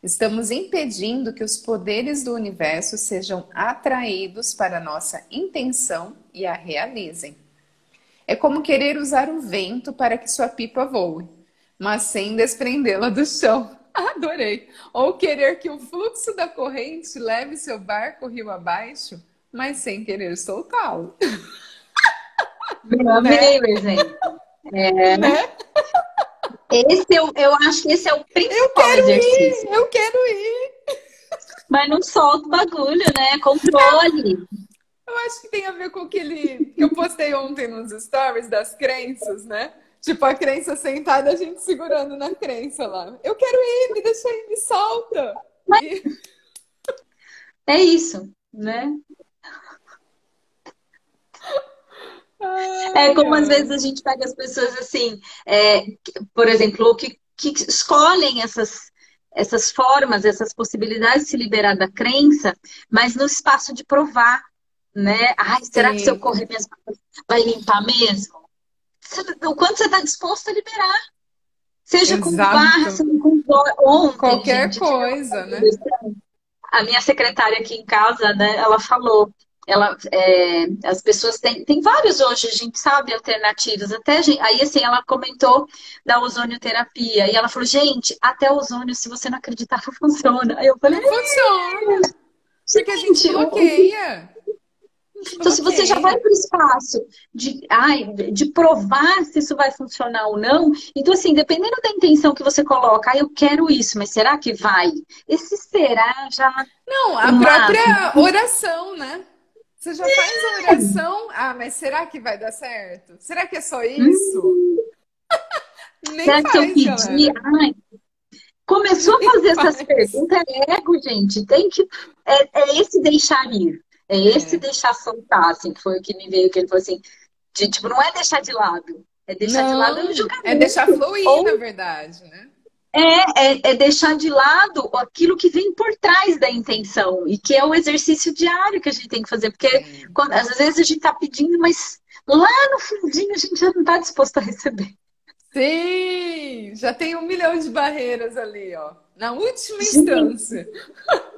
S2: estamos impedindo que os poderes do universo sejam atraídos para nossa intenção e a realizem. É como querer usar o vento para que sua pipa voe, mas sem desprendê-la do chão. Adorei! Ou querer que o fluxo da corrente leve seu barco rio abaixo, mas sem querer soltá-lo.
S1: Amei né? exemplo. É. Né? Esse eu, eu acho que esse é o principal eu exercício.
S2: Ir, eu quero ir.
S1: Mas não solta o bagulho, né? Controle.
S2: Eu acho que tem a ver com aquele que eu postei ontem nos stories das crenças, né? Tipo, a crença sentada, a gente segurando na crença lá. Eu quero ir, me deixa ir, me solta. Mas... E...
S1: É isso, né? É como às vezes a gente pega as pessoas assim, é, por exemplo, que, que escolhem essas, essas formas, essas possibilidades de se liberar da crença, mas no espaço de provar, né? Ai, será Sim. que se eu correr minhas vai limpar mesmo? O quanto você está disposto a liberar? Seja Exato. com barra, seja com ontem,
S2: qualquer gente, coisa, né?
S1: A minha secretária aqui em casa, né, ela falou ela, é, as pessoas têm, tem vários hoje, a gente sabe, alternativas. Até aí, assim, ela comentou da ozonioterapia e ela falou, gente, até ozônio, se você não acreditar, não funciona. Aí eu falei,
S2: funciona. Porque a gente bloqueia.
S1: Então, se você já vai para o espaço de, ai, de provar se isso vai funcionar ou não, então, assim, dependendo da intenção que você coloca, ah, eu quero isso, mas será que vai? Esse será já.
S2: Não, a própria oração, né? Você já faz a oração? Ah, mas será que vai dar certo? Será que é só isso? Hum.
S1: Nem será faz, que eu pedi? Ai, começou a fazer essas perguntas, é ego, gente. Tem que. É, é esse deixar ir. É esse é. deixar soltar, assim, que foi o que me veio, que ele falou assim, de, tipo, não é deixar de lado. É deixar não, de lado o julgamento.
S2: É deixar fluir, Ou... na verdade, né?
S1: É, é, é, deixar de lado aquilo que vem por trás da intenção e que é o exercício diário que a gente tem que fazer, porque quando, às vezes a gente está pedindo, mas lá no fundinho a gente já não está disposto a receber.
S2: Sim, já tem um milhão de barreiras ali, ó. Na última instância.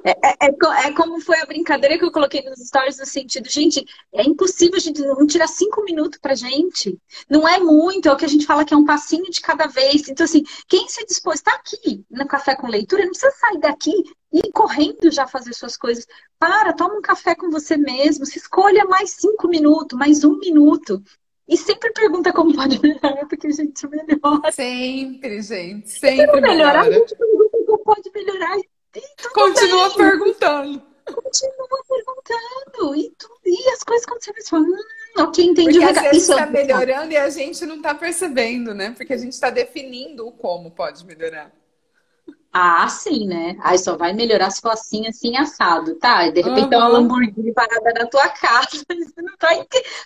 S1: É, é, é, é, como foi a brincadeira que eu coloquei nos stories no sentido, gente, é impossível a gente não tirar cinco minutos pra gente. Não é muito, é o que a gente fala que é um passinho de cada vez. Então, assim, quem se dispôs, está aqui no café com leitura, não precisa sair daqui e ir correndo já fazer suas coisas. Para, toma um café com você mesmo, se escolha mais cinco minutos, mais um minuto. E sempre pergunta como pode melhorar, porque a gente melhora.
S2: Sempre, gente. Sempre. Se não melhorar,
S1: melhora. a gente pergunta como pode melhorar.
S2: Continua bem. perguntando.
S1: Continua perguntando. E, tu, e as coisas quando você vai falar, hum, ok, entendi.
S2: Porque às vezes está melhorando e a gente não está percebendo, né? Porque a gente está definindo o como pode melhorar.
S1: Ah, sim, né? Aí só vai melhorar se for assim, assim, assado, tá? E de repente tem uma
S2: Uhum.
S1: Lamborghini parada na tua casa. Você não tá.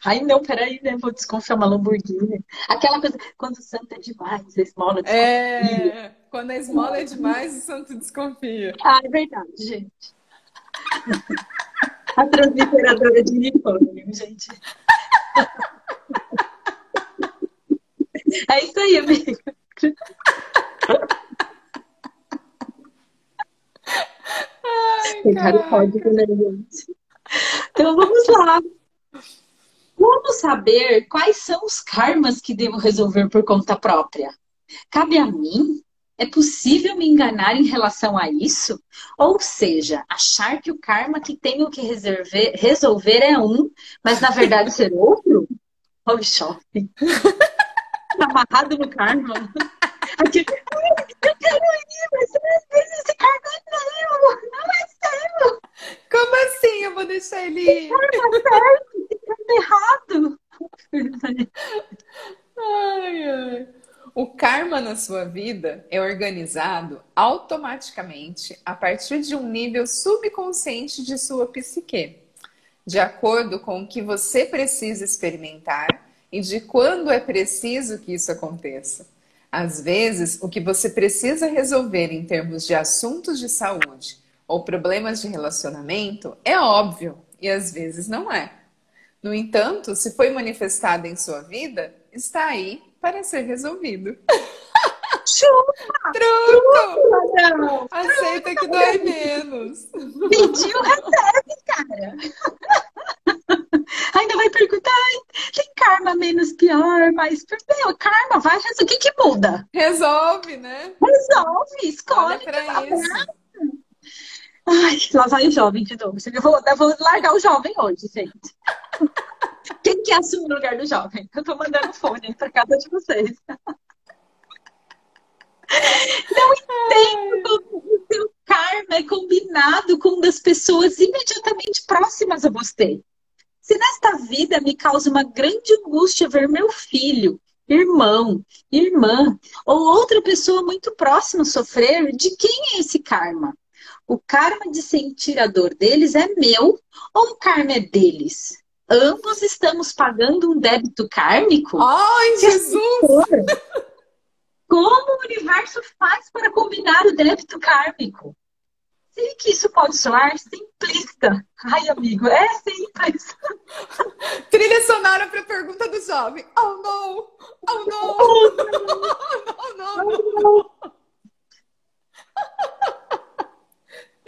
S1: Ai, não, peraí, né? Vou desconfiar uma Lamborghini. Aquela coisa, quando o santo é demais, a esmola desconfia.
S2: É, quando a esmola é demais, o santo desconfia.
S1: Ah, é verdade, gente. A transliteradora de uniforme, gente. É isso aí, amigo. Pegar o código, né, gente? Então vamos lá. Como saber quais são os karmas que devo resolver por conta própria? Cabe a mim? É possível me enganar em relação a isso? Ou seja, achar que o karma que tenho que resolver, resolver é um, mas na verdade ser outro? O shopping. Tá amarrado no karma. Aqui, "Ai, eu quero ir, mas esse karma é meu. Não é seu.
S2: Como assim eu vou deixar ele ir?
S1: Karma certo. Esse karma errado.
S2: Ai, ai. O karma na sua vida é organizado automaticamente a partir de um nível subconsciente de sua psique, de acordo com o que você precisa experimentar e de quando é preciso que isso aconteça. Às vezes, o que você precisa resolver em termos de assuntos de saúde ou problemas de relacionamento é óbvio e às vezes não é. No entanto, se foi manifestado em sua vida, está aí para ser resolvido.
S1: Chupa,
S2: Truco!
S1: não.
S2: Aceita que dói menos.
S1: Pediu, recebe, cara. Ainda vai perguntar, "Ai, tem karma menos pior, mas meu, karma vai resolver. O que que muda?
S2: Resolve, né?
S1: Resolve,
S2: Olha
S1: escolhe.
S2: para isso.
S1: Ai, lá vai o jovem de novo. Eu vou, eu vou largar o jovem hoje, gente. Quem que assume o lugar do jovem? Eu tô mandando fone pra casa de vocês. Não entendo como o seu karma é combinado com um das pessoas imediatamente próximas a você. Se nesta vida me causa uma grande angústia ver meu filho, irmão, irmã ou outra pessoa muito próxima sofrer, de quem é esse karma? O karma de sentir a dor deles é meu ou o karma é deles? Ambos estamos pagando um débito kármico?
S2: Ai,
S1: assim
S2: Jesus!
S1: Como o universo faz para combinar o débito kármico? Sei que isso pode soar simplista. Ai, amigo, é simples.
S2: Trilha sonora para a pergunta do jovem. Oh, não! Oh, não! Oh, não, não, não!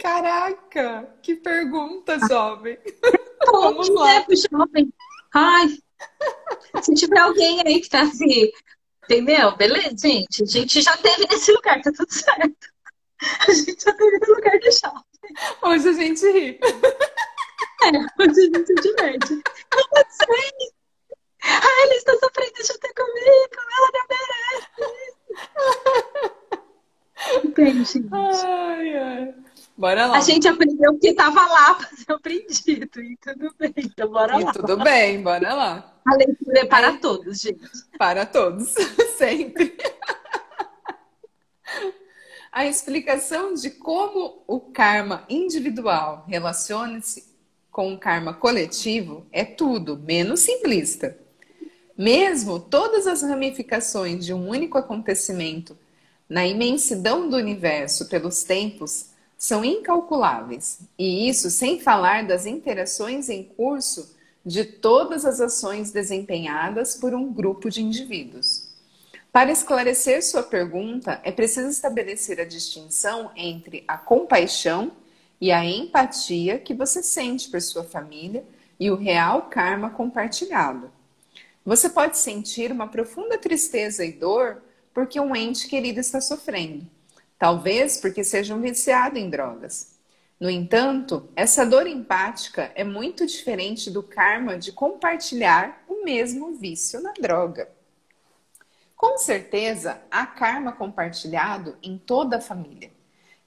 S2: Caraca, que pergunta, jovem. Vamos
S1: Ponte,
S2: lá.
S1: pro jovem. Ai, se tiver alguém aí que tá assim, entendeu? Beleza, gente. A gente já teve nesse lugar, tá tudo certo. A gente já teve no lugar do shopping.
S2: Hoje a gente ri.
S1: É, hoje a gente se diverte. Como assim? Ai, ele está sofrendo junto comigo. Ela não merece. Entende, gente?
S2: Ai, ai. Bora lá.
S1: A gente aprendeu porque tava lá para ser aprendido. E tudo bem, então bora
S2: E
S1: lá.
S2: tudo bem, bora lá.
S1: A leitura é para todos, gente.
S2: Para todos, sempre. A explicação de como o karma individual relaciona-se com o karma coletivo é tudo menos simplista. Mesmo todas as ramificações de um único acontecimento na imensidão do universo pelos tempos são incalculáveis, e isso sem falar das interações em curso de todas as ações desempenhadas por um grupo de indivíduos. Para esclarecer sua pergunta, é preciso estabelecer a distinção entre a compaixão e a empatia que você sente por sua família e o real karma compartilhado. Você pode sentir uma profunda tristeza e dor porque um ente querido está sofrendo, talvez porque seja um viciado em drogas. No entanto, essa dor empática é muito diferente do karma de compartilhar o mesmo vício na droga. Com certeza, há karma compartilhado em toda a família.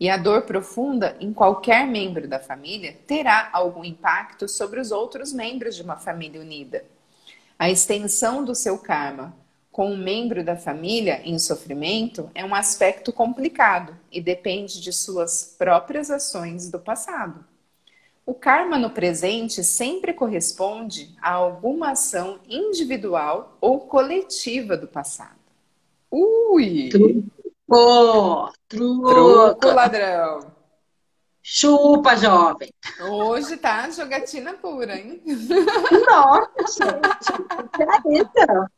S2: E a dor profunda em qualquer membro da família terá algum impacto sobre os outros membros de uma família unida. A extensão do seu karma com um membro da família em sofrimento é um aspecto complicado e depende de suas próprias ações do passado. O karma no presente sempre corresponde a alguma ação individual ou coletiva do passado. Ui!
S1: Truco! Truco,
S2: truco ladrão!
S1: Chupa, jovem!
S2: Hoje tá jogatina pura, hein?
S1: Nossa, gente!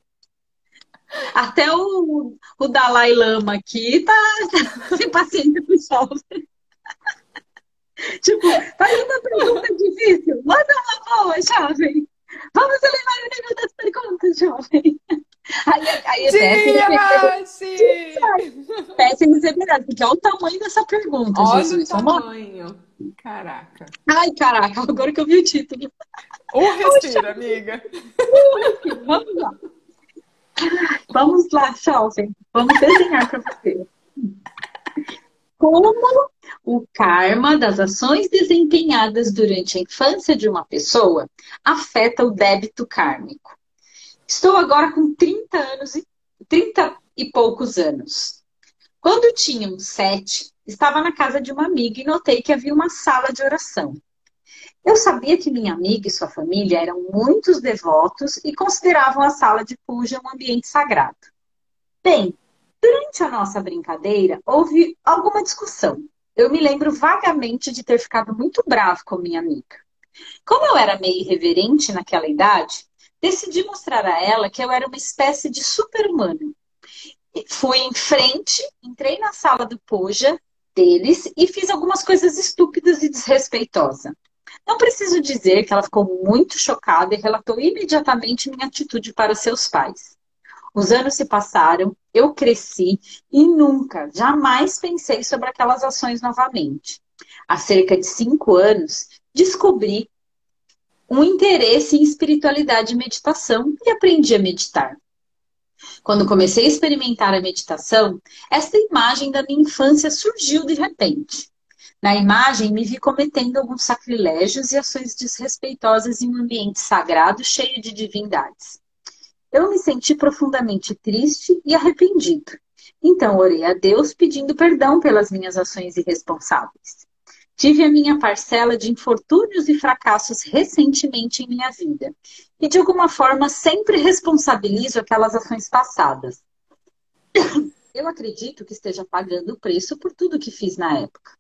S1: Até o, o Dalai Lama aqui tá sem paciência pro jovem. Tipo, tá uma pergunta difícil. Manda uma boa, jovem. Vamos elevar o nível das perguntas, jovem. Aí, aí péssimo semelhança, porque olha o tamanho dessa pergunta,
S2: olha
S1: Jesus.
S2: o tamanho. Caraca.
S1: Ai, caraca, agora que eu vi o título.
S2: Um respira, amiga.
S1: Vamos lá. Vamos lá, jovem. Vamos desenhar para você. Como o karma das ações desempenhadas durante a infância de uma pessoa afeta o débito kármico. Estou agora com 30 anos e 30 e poucos anos. Quando tinha uns sete, estava na casa de uma amiga e notei que havia uma sala de oração. Eu sabia que minha amiga e sua família eram muitos devotos e consideravam a sala de puja um ambiente sagrado. Bem, durante a nossa brincadeira houve alguma discussão eu me lembro vagamente de ter ficado muito bravo com minha amiga. Como eu era meio irreverente naquela idade, decidi mostrar a ela que eu era uma espécie de super-humano. Fui em frente, entrei na sala do Puja deles e fiz algumas coisas estúpidas e desrespeitosas. Não preciso dizer que ela ficou muito chocada e relatou imediatamente minha atitude para seus pais. Os anos se passaram, eu cresci e nunca, jamais pensei sobre aquelas ações novamente. Há cerca de cinco anos, descobri um interesse em espiritualidade e meditação e aprendi a meditar. Quando comecei a experimentar a meditação, esta imagem da minha infância surgiu de repente. Na imagem, me vi cometendo alguns sacrilégios e ações desrespeitosas em um ambiente sagrado cheio de divindades. Eu me senti profundamente triste e arrependido. Então orei a Deus pedindo perdão pelas minhas ações irresponsáveis. Tive a minha parcela de infortúnios e fracassos recentemente em minha vida. E de alguma forma sempre responsabilizo aquelas ações passadas. Eu acredito que esteja pagando o preço por tudo que fiz na época.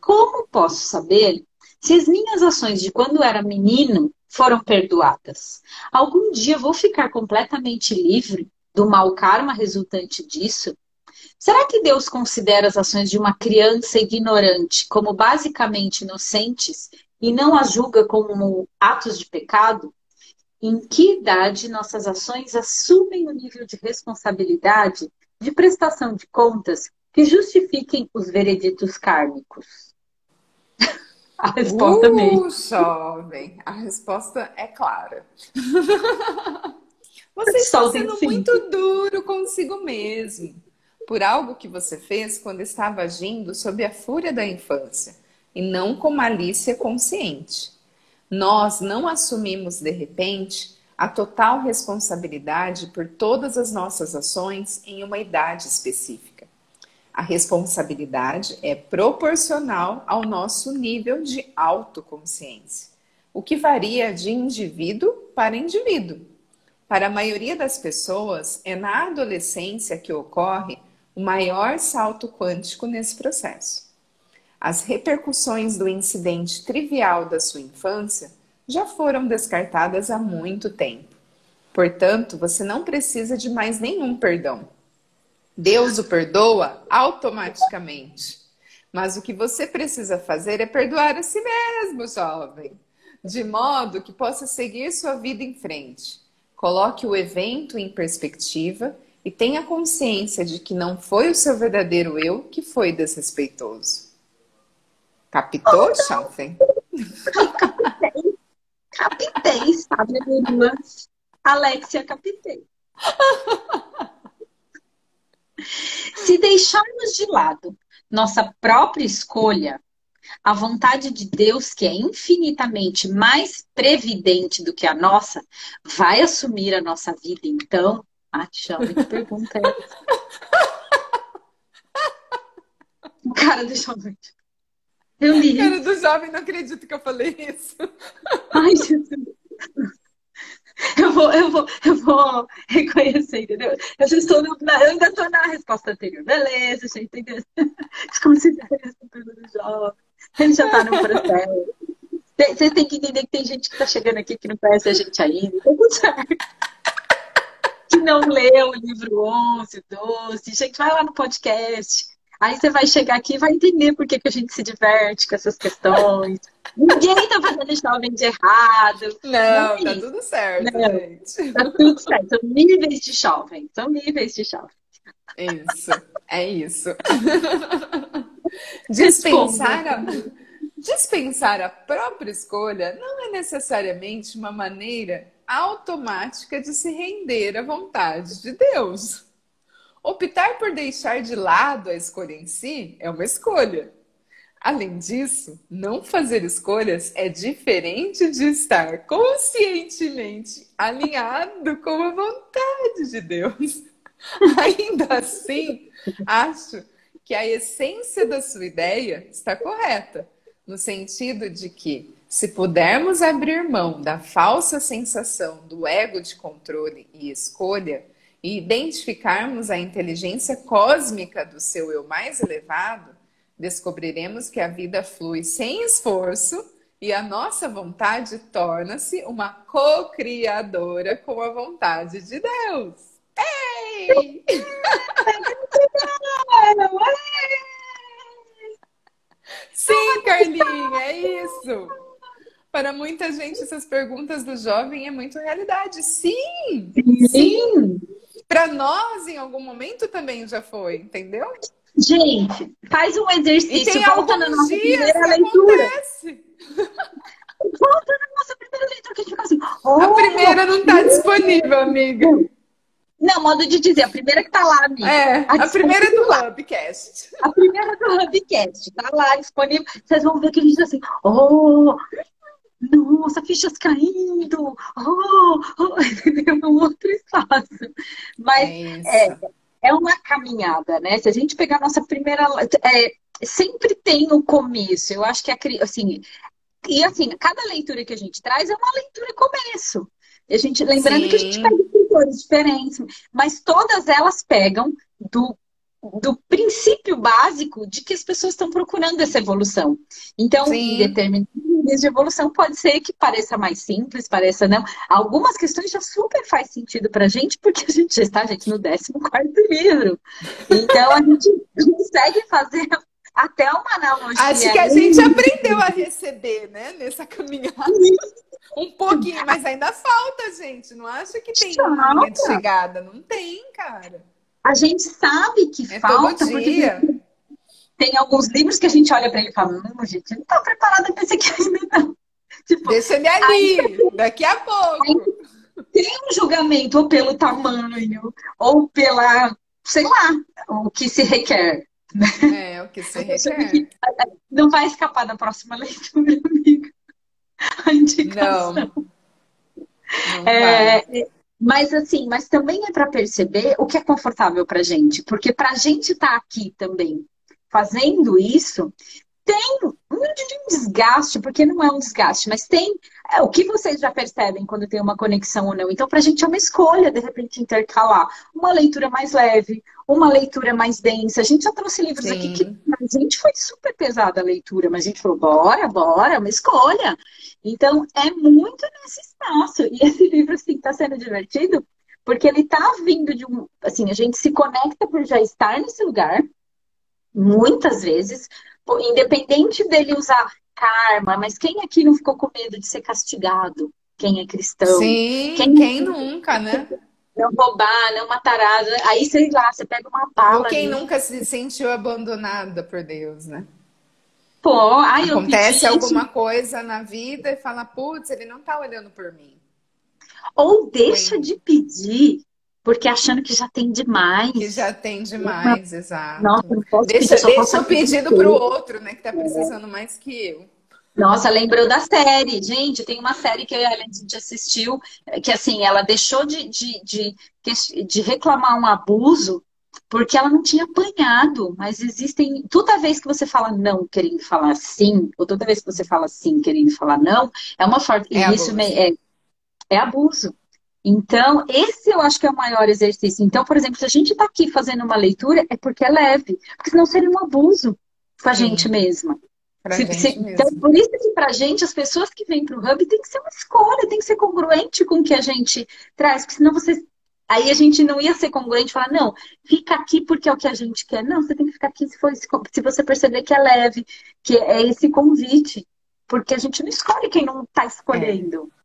S1: Como posso saber se as minhas ações de quando era menino foram perdoadas. Algum dia vou ficar completamente livre do mau karma resultante disso? Será que Deus considera as ações de uma criança ignorante como basicamente inocentes e não as julga como atos de pecado? Em que idade nossas ações assumem o nível de responsabilidade, de prestação de contas que justifiquem os vereditos kármicos?
S2: A resposta uh, meio. jovem, a resposta é clara. você está sendo muito duro consigo mesmo por algo que você fez quando estava agindo sob a fúria da infância e não com malícia consciente. Nós não assumimos de repente a total responsabilidade por todas as nossas ações em uma idade específica. A responsabilidade é proporcional ao nosso nível de autoconsciência, o que varia de indivíduo para indivíduo. Para a maioria das pessoas, é na adolescência que ocorre o maior salto quântico nesse processo. As repercussões do incidente trivial da sua infância já foram descartadas há muito tempo. Portanto, você não precisa de mais nenhum perdão Deus o perdoa automaticamente. Mas o que você precisa fazer é perdoar a si mesmo, jovem, de modo que possa seguir sua vida em frente. Coloque o evento em perspectiva e tenha consciência de que não foi o seu verdadeiro eu que foi desrespeitoso. Captou, jovem?
S1: Capitei, sabe, Alexia, capitei. Se deixarmos de lado nossa própria escolha, a vontade de Deus, que é infinitamente mais previdente do que a nossa, vai assumir a nossa vida então? Ah, pergunta é essa? O cara do jovem. Eu li.
S2: Cara do jovem, não acredito que eu falei isso.
S1: Ai, Jesus. Eu vou, eu vou, eu vou reconhecer, entendeu? Eu, já estou no, na, eu ainda estou na resposta anterior. Beleza, gente, entendeu? Desconsidera essa pergunta do jovem. Ele já está no processo. Você tem que entender que tem gente que está chegando aqui que não conhece a gente ainda. Tudo certo. Que não leu o livro 11, 12. Gente, vai lá no podcast. Aí você vai chegar aqui e vai entender por que, que a gente se diverte com essas questões. Ninguém tá fazendo jovem de errado.
S2: Não, não tá isso. tudo certo, não, gente.
S1: Tá tudo certo. São níveis de jovem. São níveis de jovem.
S2: Isso, é isso. Dispensar a, dispensar a própria escolha não é necessariamente uma maneira automática de se render à vontade de Deus. Optar por deixar de lado a escolha em si é uma escolha. Além disso, não fazer escolhas é diferente de estar conscientemente alinhado com a vontade de Deus. Ainda assim, acho que a essência da sua ideia está correta, no sentido de que, se pudermos abrir mão da falsa sensação do ego de controle e escolha, e identificarmos a inteligência cósmica do seu eu mais elevado, descobriremos que a vida flui sem esforço e a nossa vontade torna-se uma co-criadora com a vontade de Deus. Ei! Sim, Carlinha, é isso. Para muita gente, essas perguntas do jovem é muito realidade. Sim! Sim! Para nós, em algum momento, também já foi, entendeu?
S1: Gente, faz um exercício, volta na nossa primeira leitura. Acontece. Volta na nossa primeira leitura, que a gente fica assim. Oh,
S2: a primeira não está disponível, amiga.
S1: Não, modo de dizer, a primeira que tá lá, amiga.
S2: É, a, a primeira é do Hubcast.
S1: A primeira do Hubcast, tá lá disponível. Vocês vão ver que a gente tá assim, oh, nossa, fichas caindo, oh, oh, é um outro espaço. Mas é, é, é, uma caminhada, né? Se a gente pegar a nossa primeira. É, sempre tem o começo. Eu acho que a, assim. E assim, cada leitura que a gente traz é uma leitura começo. E a gente, lembrando Sim. que a gente pega escritores diferentes, mas todas elas pegam do do princípio básico de que as pessoas estão procurando essa evolução. Então, Sim. em determinados níveis de evolução, pode ser que pareça mais simples, pareça não. Algumas questões já super faz sentido para a gente, porque a gente já está, gente, no 14 livro. Então, a gente consegue fazer até uma analogia.
S2: Acho que a gente aprendeu a receber, né, nessa caminhada. Um pouquinho, mas ainda falta, gente. Não acha que tem uma linha de chegada? Não tem, cara.
S1: A gente sabe que é falta, porque tem alguns livros que a gente olha para ele e fala, não, gente, não está preparada para esse aqui ainda não.
S2: Tipo, Deixa ele ali, aí, daqui a pouco.
S1: Tem um julgamento ou pelo tamanho, ou pela, sei lá, o que se requer.
S2: É, o que se requer.
S1: Não vai escapar da próxima leitura, amiga. A indicação. Não. não é, mas assim, mas também é para perceber o que é confortável para gente, porque para a gente estar tá aqui também fazendo isso, tem um desgaste, porque não é um desgaste, mas tem é, o que vocês já percebem quando tem uma conexão ou não. Então, para a gente é uma escolha, de repente, intercalar uma leitura mais leve, uma leitura mais densa. A gente já trouxe livros Sim. aqui que a gente foi super pesada a leitura, mas a gente falou, bora, bora, é uma escolha. Então, é muito nesse espaço. E esse livro, assim, está sendo divertido, porque ele está vindo de um. Assim, a gente se conecta por já estar nesse lugar, muitas vezes, independente dele usar karma, mas quem aqui não ficou com medo de ser castigado? Quem é cristão?
S2: Sim, quem, quem nunca, né?
S1: Não roubar, não matar. Aí, sei lá, você pega uma bala.
S2: Ou quem ali. nunca se sentiu abandonada por Deus, né?
S1: Pô, ai,
S2: Acontece alguma coisa na vida e fala, putz, ele não tá olhando por mim.
S1: Ou deixa Sim. de pedir porque achando que já tem demais.
S2: Que já tem demais, exato.
S1: Nossa, não posso
S2: deixa, pedir, deixa o pedido para o outro, né? Que tá precisando é. mais que eu.
S1: Nossa, lembrou da série. Gente, tem uma série que a gente assistiu, que assim, ela deixou de, de, de, de reclamar um abuso porque ela não tinha apanhado. Mas existem. Toda vez que você fala não querendo falar sim, ou toda vez que você fala sim querendo falar não, é uma forma. É isso abuso. É, é abuso. Então, esse eu acho que é o maior exercício. Então, por exemplo, se a gente está aqui fazendo uma leitura, é porque é leve, porque senão seria um abuso com a Sim. gente mesma. Se, gente se, então, por isso que pra gente, as pessoas que vêm para o Hub tem que ser uma escolha, tem que ser congruente com o que a gente traz, porque senão você. Aí a gente não ia ser congruente e falar, não, fica aqui porque é o que a gente quer. Não, você tem que ficar aqui se, for, se você perceber que é leve, que é esse convite. Porque a gente não escolhe quem não está escolhendo. É.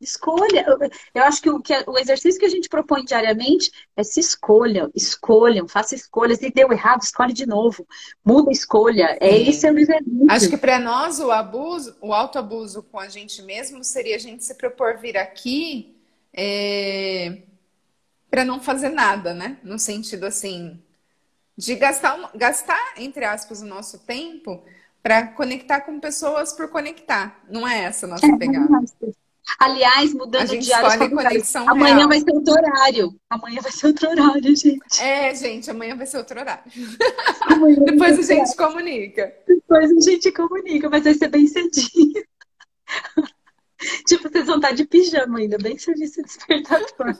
S1: Escolha. Eu acho que o, que o exercício que a gente propõe diariamente é se escolham, escolham, faça escolhas. E deu errado, escolhe de novo. Muda a escolha. É esse é o exercício.
S2: Acho que para nós o abuso, o autoabuso com a gente mesmo seria a gente se propor vir aqui é, para não fazer nada, né? No sentido assim de gastar, gastar entre aspas o nosso tempo para conectar com pessoas por conectar. Não é essa a nossa é, pegada.
S1: Aliás, mudando de área, amanhã real. vai ser outro horário. Amanhã vai ser outro horário, gente.
S2: É, gente, amanhã vai ser outro horário. Depois a gente horário. comunica.
S1: Depois a gente comunica, mas vai ser bem cedinho. tipo, vocês vão estar de pijama ainda, bem serviço despertador.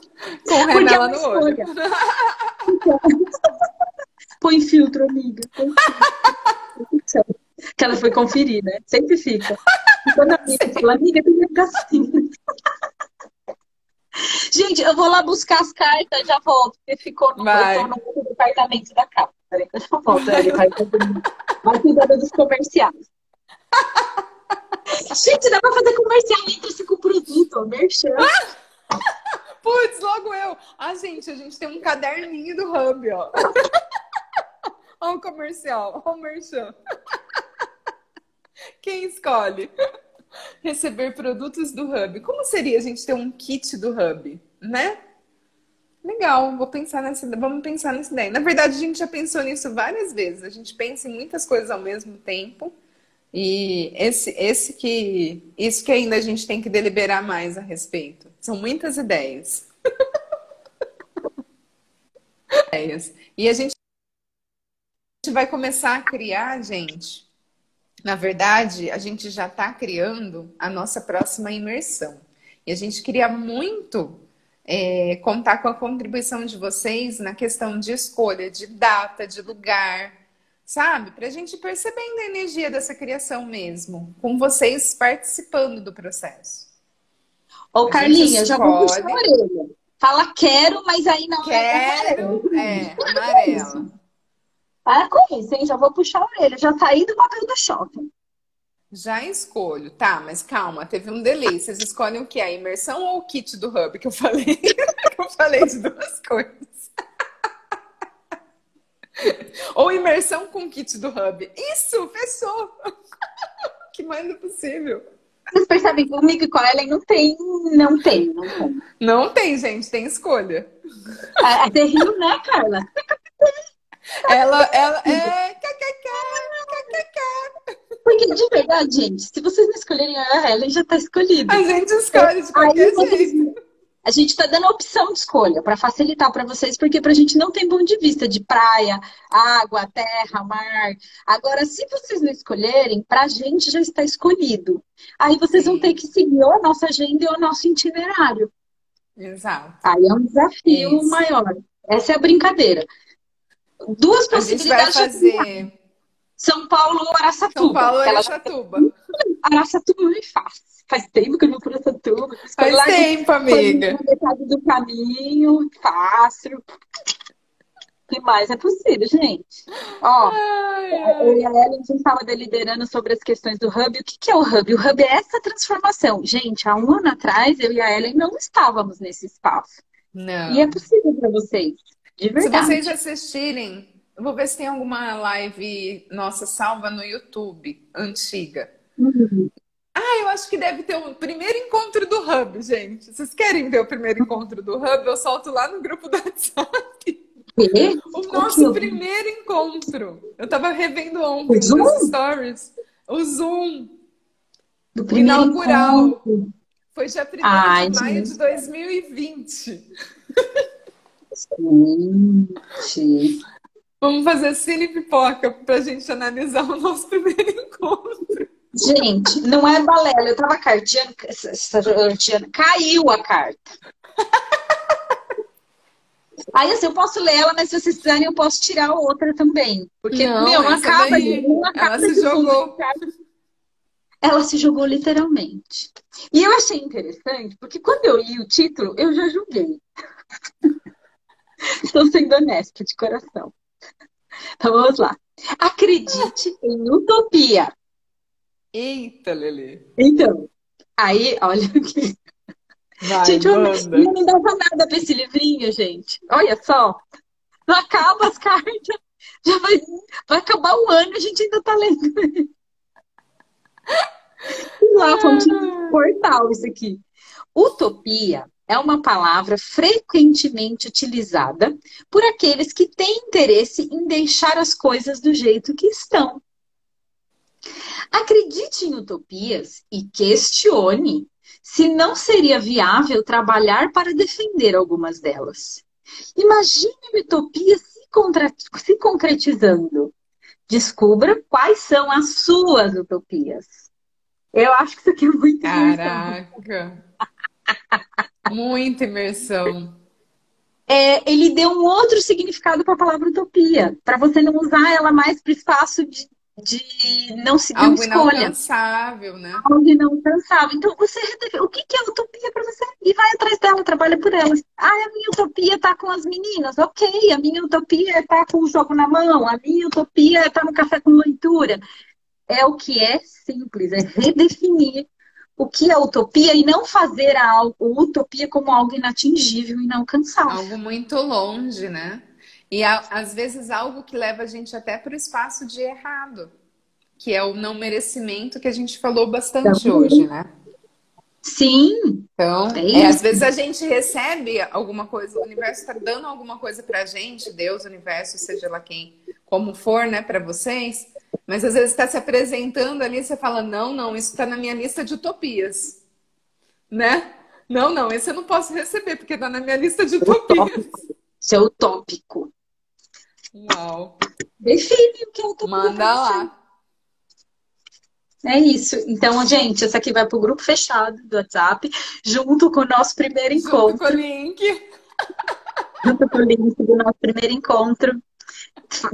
S2: Com remela é no olho.
S1: Põe filtro, amiga. Põe filtro. que ela foi conferir, né? Sempre fica. E quando a amiga fala, amiga, tem que ficar assim. Gente, eu vou lá buscar as cartas, já volto, porque ficou no, no departamento da casa. Peraí que eu já volto. Ele vai, cuidando dos comerciais. Gente, dá pra fazer comercial entre-se com o produto, merchan.
S2: Putz, logo eu. Ah, gente, a gente tem um caderninho do Hub, ó. Olha o comercial, olha o merchan. Quem escolhe receber produtos do Hub? Como seria a gente ter um kit do Hub, né? Legal, vou pensar nessa, vamos pensar nessa ideia. Na verdade, a gente já pensou nisso várias vezes. A gente pensa em muitas coisas ao mesmo tempo. E esse, esse que, isso que ainda a gente tem que deliberar mais a respeito. São muitas ideias. ideias. E a gente vai começar a criar, gente, na verdade, a gente já está criando a nossa próxima imersão. E a gente queria muito é, contar com a contribuição de vocês na questão de escolha de data, de lugar, sabe? Para a gente percebendo a energia dessa criação mesmo, com vocês participando do processo.
S1: Ô, a Carlinha, já vou puxar a orelha. Fala quero, mas aí não
S2: é quero, é, amarela.
S1: Para com isso, hein? Já vou puxar a orelha. Já saí do papel do shopping.
S2: Já escolho. Tá, mas calma, teve um delay. Vocês escolhem o que? A imersão ou o kit do Hub que eu falei? que eu falei de duas coisas. ou imersão com kit do Hub. Isso, fechou! que mais é possível.
S1: Vocês percebem que comigo e com a Ellen não tem, não tem, não tem.
S2: Não tem, gente, tem escolha.
S1: Até riu, né, Carla?
S2: Ela, ela é.
S1: Porque, de verdade, gente, se vocês não escolherem a Helen, já tá escolhida.
S2: A gente escolhe de qualquer jeito.
S1: A gente está dando a opção de escolha para facilitar para vocês, porque para a gente não tem ponto de vista de praia, água, terra, mar. Agora, se vocês não escolherem, para a gente já está escolhido. Aí vocês Sim. vão ter que seguir ou a nossa agenda ou o nosso itinerário.
S2: Exato.
S1: Aí é um desafio Isso. maior. Essa é a brincadeira duas possibilidades.
S2: A gente vai fazer
S1: São Paulo ou Araçatuba.
S2: São Paulo ou Araçatuba.
S1: Araçatuba não é fácil. Faz tempo que eu não vou para Araçatuba.
S2: Faz tempo, amiga.
S1: Metade do caminho, fácil. O que mais é possível, gente? Ó, ai, ai. eu e a Ellen, a gente estava deliberando sobre as questões do Hub. O que, que é o Hub? O Hub é essa transformação. Gente, há um ano atrás, eu e a Ellen não estávamos nesse espaço.
S2: Não.
S1: E é possível para vocês. De verdade.
S2: Se vocês assistirem, vou ver se tem alguma live nossa salva no YouTube, antiga.
S1: Uhum.
S2: Ah, eu acho que deve ter o primeiro encontro do Hub, gente. Vocês querem ver o primeiro encontro do Hub? Eu solto lá no grupo do WhatsApp. O nosso primeiro encontro. Eu tava revendo ontem nos stories. O Zoom.
S1: do primeiro
S2: inaugural.
S1: encontro.
S2: Foi dia 1
S1: Ai,
S2: de maio
S1: gente.
S2: de 2020.
S1: Gente.
S2: Vamos fazer cine pipoca pra gente analisar o nosso primeiro encontro.
S1: Gente, não é balela. Eu tava carteando, caiu a carta. Aí assim, eu posso ler ela, mas se vocês quiserem, eu posso tirar outra também. Porque,
S2: Não,
S1: meu, acaba,
S2: daí,
S1: não acaba
S2: ela se
S1: de
S2: jogou.
S1: Ela se jogou literalmente. E eu achei interessante, porque quando eu li o título, eu já julguei. Estou sendo honesta de coração. Então vamos lá. Acredite em utopia.
S2: Eita, Lelê.
S1: Então, aí, olha aqui.
S2: Vai,
S1: Gente, não,
S2: manda.
S1: eu não dava nada pra esse livrinho, gente. Olha só. Não acaba as cartas. Já vai, vai acabar o ano, a gente ainda tá lendo. lá, fonte de portal isso aqui. Utopia é uma palavra frequentemente utilizada por aqueles que têm interesse em deixar as coisas do jeito que estão. Acredite em utopias e questione se não seria viável trabalhar para defender algumas delas. Imagine uma utopia se, contra- se concretizando. Descubra quais são as suas utopias. Eu acho que isso aqui é muito interessante.
S2: Caraca. Muita imersão.
S1: É, ele deu um outro significado para a palavra utopia, para você não usar ela mais para o espaço de, de não uma
S2: Algo
S1: escolha.
S2: inalcançável, né?
S1: algo inalcançável. Então, você o que que é utopia para você e vai atrás dela, trabalha por ela. Ah, a minha utopia tá com as meninas. Ok, a minha utopia é tá com o jogo na mão, a minha utopia é tá no café com leitura. É o que é simples, é redefinir o que é utopia e não fazer a algo, utopia como algo inatingível, inalcançável.
S2: Algo muito longe, né? E às vezes algo que leva a gente até para o espaço de errado, que é o não merecimento que a gente falou bastante
S1: Também.
S2: hoje, né?
S1: Sim,
S2: Então,
S1: É
S2: é, às vezes a gente recebe alguma coisa, o universo está dando alguma coisa pra gente, Deus, universo, seja lá quem, como for, né, para vocês, mas às vezes está se apresentando ali e você fala: não, não, isso está na minha lista de utopias, né? Não, não, esse eu não posso receber, porque está na minha lista de utopias.
S1: isso é utópico.
S2: Uau!
S1: Define o que é utopia.
S2: Manda lá.
S1: É isso. Então, gente, essa aqui vai pro grupo fechado do WhatsApp, junto com o nosso primeiro
S2: Junto com o
S1: encontro.
S2: link.
S1: Junto com o link do nosso primeiro encontro.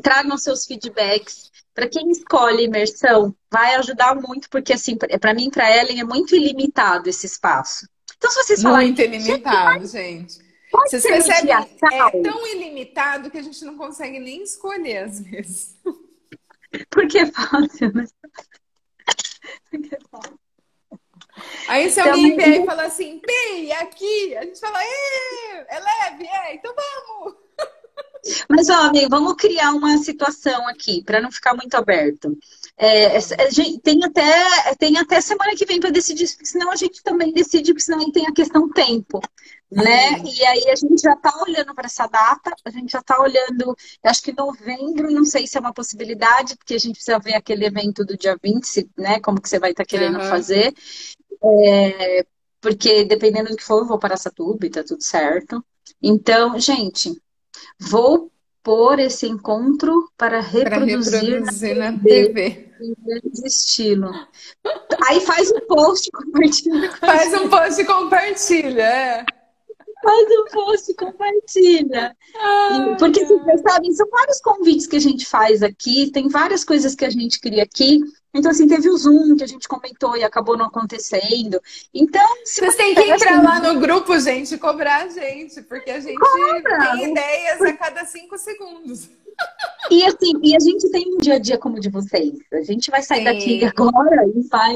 S1: Tragam seus feedbacks. Para quem escolhe imersão, vai ajudar muito, porque assim, para mim, para Ellen, é muito ilimitado esse espaço. Então, se vocês falarem,
S2: Muito ilimitado, gente.
S1: pode
S2: Vocês percebem? É tão ilimitado que a gente não consegue nem escolher às vezes.
S1: porque é fácil, né?
S2: Aí se
S1: Então,
S2: alguém
S1: mas-
S2: vier e fala assim, Pi, aqui, a gente fala, "Ê, é leve, é, então vamos.
S1: Mas, ó, amigo, vamos criar uma situação aqui, para não ficar muito aberto. É, essa- gente tem até, tem até semana que vem para decidir, porque senão a gente também decide, porque senão tem a questão tempo, né? E aí a gente já está olhando para essa data, a gente já está olhando, acho que novembro, não sei se é uma possibilidade, porque a gente precisa ver aquele evento do dia 20, se- né? Como que você vai estar querendo
S2: Aham.
S1: fazer. É, porque dependendo do que for, eu vou para Satuba e tá tudo certo. Então, gente, vou pôr esse encontro para reproduzir
S2: reproduzir na TV.
S1: em grande estilo. Aí faz um post, compartilha. com
S2: Faz um post e compartilha, é.
S1: Faz um post, compartilha. E- Porque, assim, vocês sabem, são vários convites que a gente faz aqui, tem várias coisas que a gente cria aqui. Então, assim, teve o Zoom que a gente comentou e acabou não acontecendo. Então, se
S2: Vocês têm que entrar lá no grupo, gente, cobrar a gente, porque a gente tem ideias a cada cinco segundos.
S1: E assim, e a gente tem um dia a dia como o de vocês. A gente vai sair
S2: Sim.
S1: daqui agora e vai.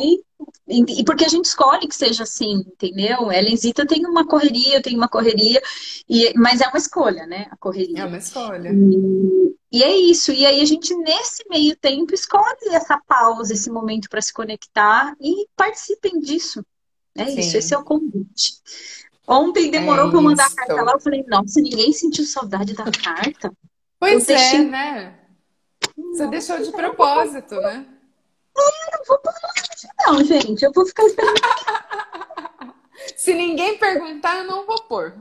S1: E porque a gente escolhe que seja assim, entendeu? Elenzita tem uma correria, eu tenho uma correria, e, mas é uma escolha, né? A correria.
S2: É uma escolha.
S1: E, e é isso. E aí a gente, nesse meio tempo, escolhe essa pausa, esse momento para se conectar e participem disso. É
S2: Sim.
S1: isso, esse é o convite. Ontem demorou
S2: É
S1: para eu mandar a carta lá, eu falei, nossa, ninguém sentiu saudade da carta.
S2: Pois
S1: Eu
S2: é,
S1: deixei-
S2: né? Você deixou de propósito, né?
S1: Eu vou parar, Não, gente, eu vou ficar esperando.
S2: Se ninguém perguntar, eu não vou pôr.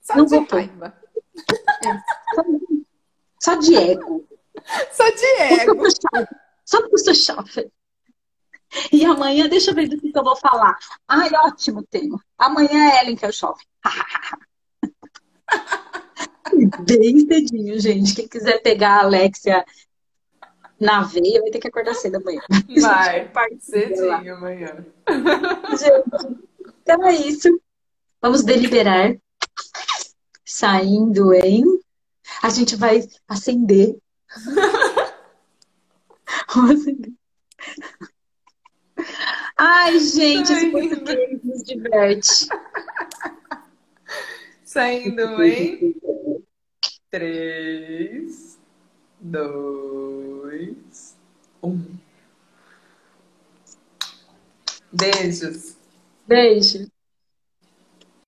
S2: Só
S1: Não
S2: de
S1: vou pôr.
S2: raiva.
S1: Só, só de ego.
S2: Só de ego.
S1: Só porque eu sou chave. E amanhã, deixa eu ver do que que eu vou falar. Ai, ótimo tema. Amanhã é Ellen que eu chove. Bem cedinho, gente. Quem quiser pegar a Alexia na veia vai ter que acordar cedo amanhã.
S2: Vai, cedinho amanhã.
S1: Gente, então é isso. Vamos deliberar. Saindo em. A gente vai acender. Vamos acender. Ai, gente, esse português nos diverte.
S2: Saindo em 3, 2, 1. Beijos.
S1: Beijo.